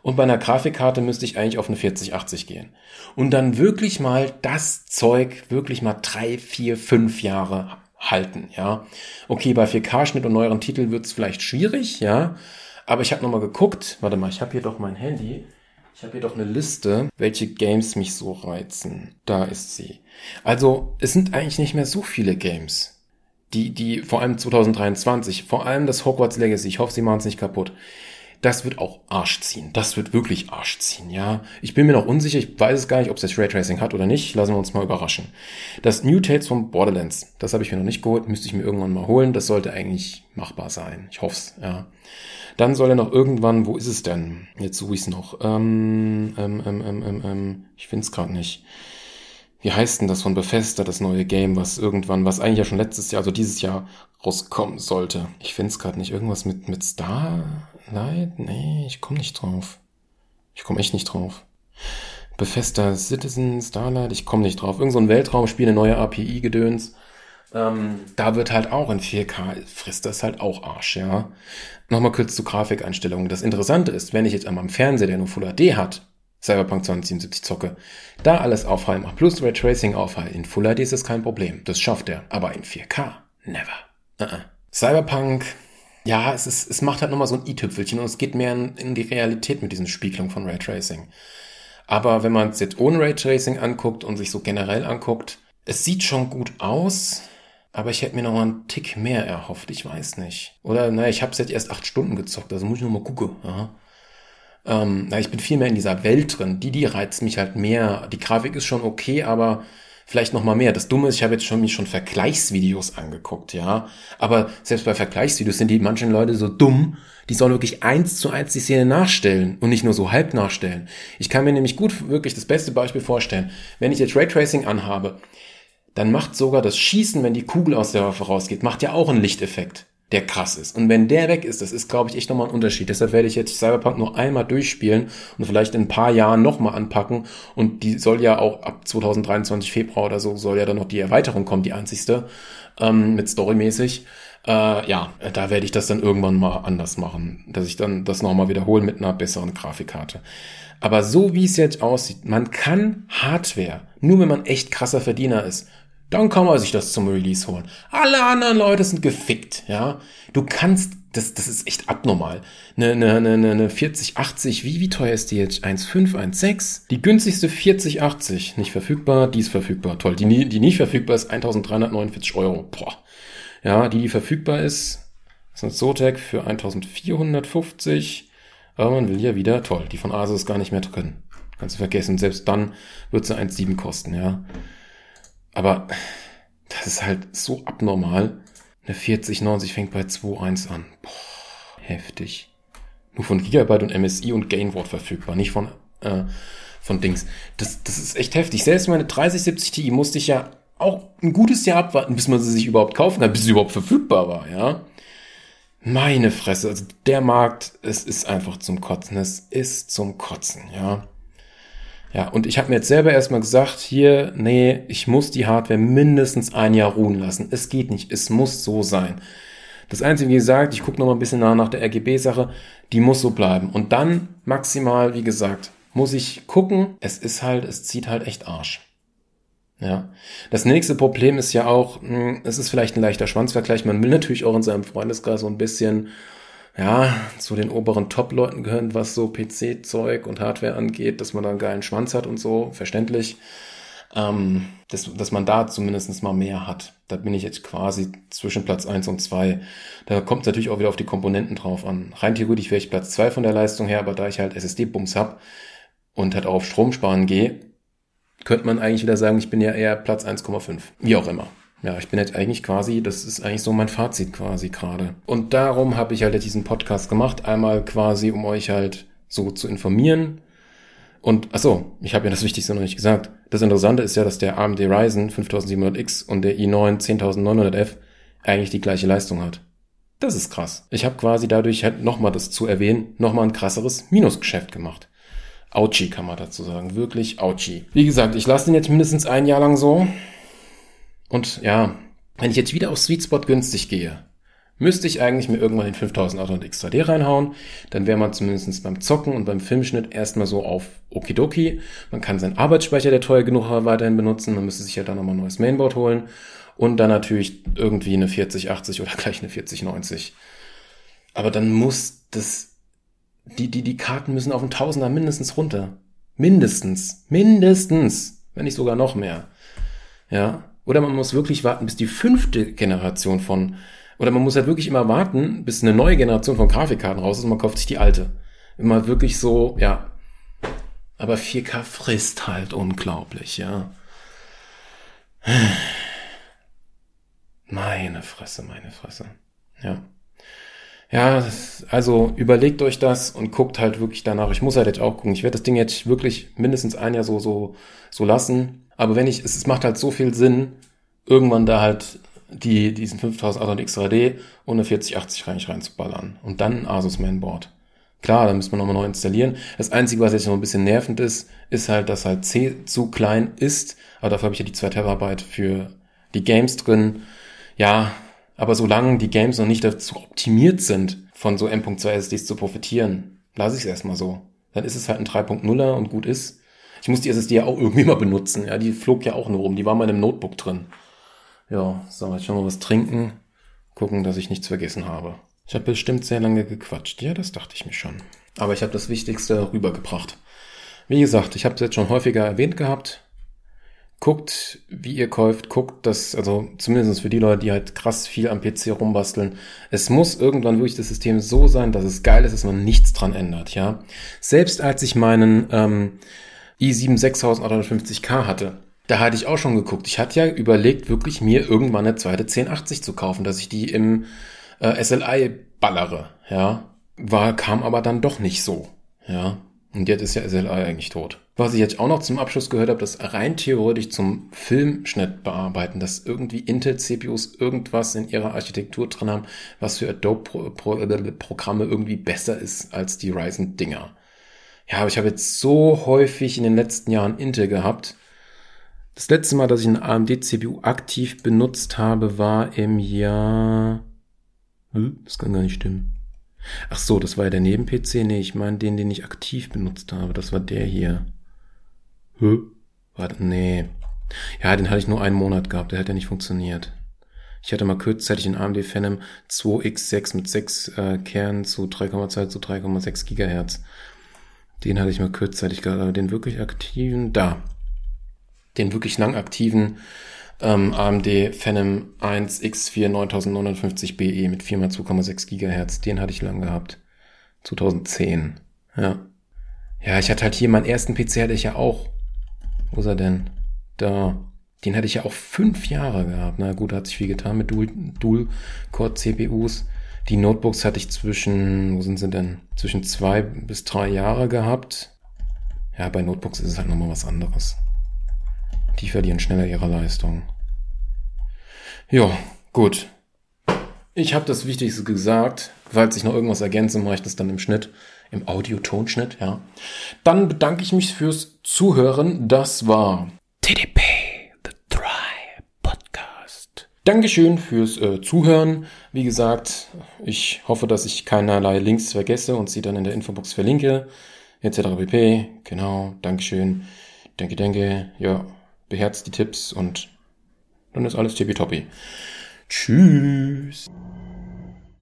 Und bei einer Grafikkarte müsste ich eigentlich auf eine 4080 gehen. Und dann wirklich mal das Zeug wirklich mal drei, vier, fünf Jahre halten, ja. Okay, bei 4K-Schnitt und neueren Titeln wird es vielleicht schwierig, ja. Aber ich habe nochmal geguckt, warte mal, ich habe hier doch mein Handy. Ich habe hier doch eine Liste, welche Games mich so reizen. Da ist sie. Also, es sind eigentlich nicht mehr so viele Games die, die, vor allem 2023, vor allem das Hogwarts Legacy, ich hoffe, sie machen es nicht kaputt. Das wird auch Arsch ziehen. Das wird wirklich Arsch ziehen, ja. Ich bin mir noch unsicher, ich weiß es gar nicht, ob es das Raytracing hat oder nicht. Lassen wir uns mal überraschen. Das New Tales von Borderlands, das habe ich mir noch nicht geholt, müsste ich mir irgendwann mal holen. Das sollte eigentlich machbar sein. Ich hoffe es, ja. Dann soll er noch irgendwann, wo ist es denn? Jetzt suche ich es noch. Ähm, ähm, ähm, ähm, ähm, ich finde es gerade nicht wie heißt denn das von Bethesda, das neue Game, was irgendwann, was eigentlich ja schon letztes Jahr, also dieses Jahr rauskommen sollte. Ich find's gerade nicht. Irgendwas mit, mit Starlight? Nee, ich komme nicht drauf. Ich komme echt nicht drauf. Bethesda Citizen, Starlight, ich komme nicht drauf. Irgend so ein Weltraumspiel, eine neue API-Gedöns. Ähm, da wird halt auch in 4K, frisst das halt auch Arsch, ja. Nochmal kurz zu Grafikeinstellungen. Das Interessante ist, wenn ich jetzt einmal am Fernseher, der nur Full HD hat, Cyberpunk 2077 zocke. Da alles auf macht, plus Raytracing auf. In Full HD ist das kein Problem. Das schafft er. Aber in 4K? Never. Uh -uh. Cyberpunk, ja, es, ist, es macht halt nochmal so ein i-Tüpfelchen und es geht mehr in, in die Realität mit diesen Spiegelungen von Raytracing. Aber wenn man es jetzt ohne Raytracing anguckt und sich so generell anguckt, es sieht schon gut aus, aber ich hätte mir noch mal einen Tick mehr erhofft. Ich weiß nicht. Oder, naja, ich habe es jetzt erst acht Stunden gezockt, also muss ich noch mal gucken. Ja. Ähm, ich bin viel mehr in dieser Welt drin. Die, die reizt mich halt mehr. Die Grafik ist schon okay, aber vielleicht noch mal mehr. Das Dumme ist, ich habe jetzt schon mich schon Vergleichsvideos angeguckt, ja. Aber selbst bei Vergleichsvideos sind die manchen Leute so dumm, die sollen wirklich eins zu eins die Szene nachstellen und nicht nur so halb nachstellen. Ich kann mir nämlich gut wirklich das beste Beispiel vorstellen. Wenn ich jetzt Raytracing anhabe, dann macht sogar das Schießen, wenn die Kugel aus der Waffe rausgeht, macht ja auch einen Lichteffekt der krass ist. Und wenn der weg ist, das ist, glaube ich, echt nochmal ein Unterschied. Deshalb werde ich jetzt Cyberpunk nur einmal durchspielen und vielleicht in ein paar Jahren nochmal anpacken. Und die soll ja auch ab 2023 Februar oder so, soll ja dann noch die Erweiterung kommen, die einzigste, ähm, mit storymäßig. Äh, ja, da werde ich das dann irgendwann mal anders machen, dass ich dann das nochmal wiederhole mit einer besseren Grafikkarte. Aber so wie es jetzt aussieht, man kann Hardware, nur wenn man echt krasser Verdiener ist, dann kann man sich das zum Release holen. Alle anderen Leute sind gefickt, ja. Du kannst, das, das ist echt abnormal. Eine, eine, eine, eine 4080, wie, wie teuer ist die jetzt? 1,5, 1,6? Die günstigste 4080, nicht verfügbar, die ist verfügbar. Toll. Die, die nicht verfügbar ist 1349 Euro. Boah. Ja, die, die verfügbar ist, ist eine Zotac für 1450. Aber man will ja wieder, toll, die von Asus gar nicht mehr drin. Kannst du vergessen. Selbst dann wird sie 1,7 kosten, ja. Aber das ist halt so abnormal. Eine 4090 fängt bei 2.1 an. Boah, heftig. Nur von Gigabyte und MSI und Gainword verfügbar, nicht von, äh, von Dings. Das, das ist echt heftig. Selbst meine 3070 Ti musste ich ja auch ein gutes Jahr abwarten, bis man sie sich überhaupt kaufen kann, bis sie überhaupt verfügbar war, ja. Meine Fresse, also der Markt, es ist einfach zum Kotzen. Es ist zum Kotzen, ja. Ja, und ich habe mir jetzt selber erstmal gesagt, hier, nee, ich muss die Hardware mindestens ein Jahr ruhen lassen. Es geht nicht, es muss so sein. Das Einzige, wie gesagt, ich gucke noch mal ein bisschen nach, nach der RGB-Sache, die muss so bleiben. Und dann maximal, wie gesagt, muss ich gucken, es ist halt, es zieht halt echt Arsch. Ja. Das nächste Problem ist ja auch, hm, es ist vielleicht ein leichter Schwanzvergleich. Man will natürlich auch in seinem Freundeskreis so ein bisschen ja, zu den oberen Top-Leuten gehören, was so PC-Zeug und Hardware angeht, dass man da einen geilen Schwanz hat und so, verständlich. Ähm, dass, dass man da zumindest mal mehr hat. Da bin ich jetzt quasi zwischen Platz eins und zwei. Da kommt es natürlich auch wieder auf die Komponenten drauf an. Rein theoretisch wäre ich Platz zwei von der Leistung her, aber da ich halt SSD-Bums hab und halt auch auf Strom sparen gehe, könnte man eigentlich wieder sagen, ich bin ja eher Platz 1,5. Wie auch immer. Ja, ich bin jetzt eigentlich quasi, das ist eigentlich so mein Fazit quasi gerade. Und darum habe ich halt diesen Podcast gemacht. Einmal quasi, um euch halt so zu informieren. Und ach so, ich habe ja das Wichtigste noch nicht gesagt. Das Interessante ist ja, dass der AMD Ryzen 5700X und der i9 10900F eigentlich die gleiche Leistung hat. Das ist krass. Ich habe quasi dadurch halt nochmal das zu erwähnen, nochmal ein krasseres Minusgeschäft gemacht. Auchi kann man dazu sagen. Wirklich Auchi. Wie gesagt, ich lasse den jetzt mindestens ein Jahr lang so. Und ja, wenn ich jetzt wieder auf Sweet Spot günstig gehe, müsste ich eigentlich mir irgendwann den 5800 X3D reinhauen. Dann wäre man zumindest beim Zocken und beim Filmschnitt erstmal so auf Okidoki. Man kann seinen Arbeitsspeicher, der teuer genug war, weiterhin benutzen. Man müsste sich ja dann nochmal ein neues Mainboard holen. Und dann natürlich irgendwie eine 4080 oder gleich eine 4090. Aber dann muss das, die, die, die Karten müssen auf einen Tausender mindestens runter. Mindestens. Mindestens. Wenn nicht sogar noch mehr. Ja. Oder man muss wirklich warten, bis die fünfte Generation von, oder man muss halt wirklich immer warten, bis eine neue Generation von Grafikkarten raus ist und man kauft sich die alte. Immer wirklich so, ja. Aber 4K frisst halt unglaublich, ja. Meine Fresse, meine Fresse. Ja. Ja, also überlegt euch das und guckt halt wirklich danach. Ich muss halt jetzt auch gucken. Ich werde das Ding jetzt wirklich mindestens ein Jahr so, so, so lassen. Aber wenn ich, es, es macht halt so viel Sinn, irgendwann da halt die, diesen 5800 X3D und eine 4080 rein, reinzuballern. Und dann ein Asus Mainboard. Klar, da müssen wir nochmal neu installieren. Das Einzige, was jetzt noch ein bisschen nervend ist, ist halt, dass halt C zu klein ist. Aber dafür habe ich ja die 2 Terabyte für die Games drin. Ja, aber solange die Games noch nicht dazu optimiert sind, von so M.2 SSDs zu profitieren, lasse ich es erstmal so. Dann ist es halt ein 3.0er und gut ist. Ich muss die SSD ja auch irgendwie mal benutzen. Ja, die flog ja auch nur rum. Die war mal in einem Notebook drin. Ja, so, jetzt schon mal was trinken. Gucken, dass ich nichts vergessen habe. Ich habe bestimmt sehr lange gequatscht. Ja, das dachte ich mir schon. Aber ich habe das Wichtigste rübergebracht. Wie gesagt, ich habe es jetzt schon häufiger erwähnt gehabt. Guckt, wie ihr kauft, guckt, dass, also zumindest für die Leute, die halt krass viel am PC rumbasteln, es muss irgendwann wirklich das System so sein, dass es geil ist, dass man nichts dran ändert, ja. Selbst als ich meinen ähm, i7 6850K hatte, da hatte ich auch schon geguckt. Ich hatte ja überlegt, wirklich mir irgendwann eine zweite 1080 zu kaufen, dass ich die im äh, SLI ballere, ja. War, kam aber dann doch nicht so, ja. Und jetzt ist ja SLI eigentlich tot. Was ich jetzt auch noch zum Abschluss gehört habe, dass rein theoretisch zum Filmschnitt bearbeiten, dass irgendwie Intel-CPUs irgendwas in ihrer Architektur drin haben, was für Adobe-Programme irgendwie besser ist als die Ryzen-Dinger. Ja, aber ich habe jetzt so häufig in den letzten Jahren Intel gehabt. Das letzte Mal, dass ich eine AMD-CPU aktiv benutzt habe, war im Jahr... Hm, das kann gar nicht stimmen. Ach so, das war ja der Neben-PC. Nee, ich meine den, den ich aktiv benutzt habe. Das war der hier. Hä? Warte, nee. Ja, den hatte ich nur einen Monat gehabt. Der hat ja nicht funktioniert. Ich hatte mal kurzzeitig einen AMD Phenom 2X6 mit 6 äh, Kernen zu 3,2 zu 3,6 Gigahertz. Den hatte ich mal kurzzeitig gehabt, aber den wirklich aktiven, da. Den wirklich lang aktiven ähm, AMD Phenom 1 X4 9950BE mit 4x2,6 Gigahertz, den hatte ich lang gehabt. 2010. Ja. Ja, ich hatte halt hier meinen ersten PC hatte ich ja auch. Wo ist er denn? Da. Den hatte ich ja auch fünf Jahre gehabt. Na gut, hat sich viel getan mit Dual-Core-CPUs. Die Notebooks hatte ich zwischen, wo sind sie denn? Zwischen zwei bis drei Jahre gehabt. Ja, bei Notebooks ist es halt nochmal was anderes. Die verlieren schneller ihre Leistung. Ja, gut. Ich habe das Wichtigste gesagt. Falls ich noch irgendwas ergänze, mache ich das dann im Schnitt, im Audio-Tonschnitt, ja. Dann bedanke ich mich fürs Zuhören. Das war TDP, The Try Podcast. Dankeschön fürs äh, Zuhören. Wie gesagt, ich hoffe, dass ich keinerlei Links vergesse und sie dann in der Infobox verlinke, etc. pp. Genau, Dankeschön. Denke, denke, ja beherzt die Tipps und dann ist alles tippitoppi. Tschüss.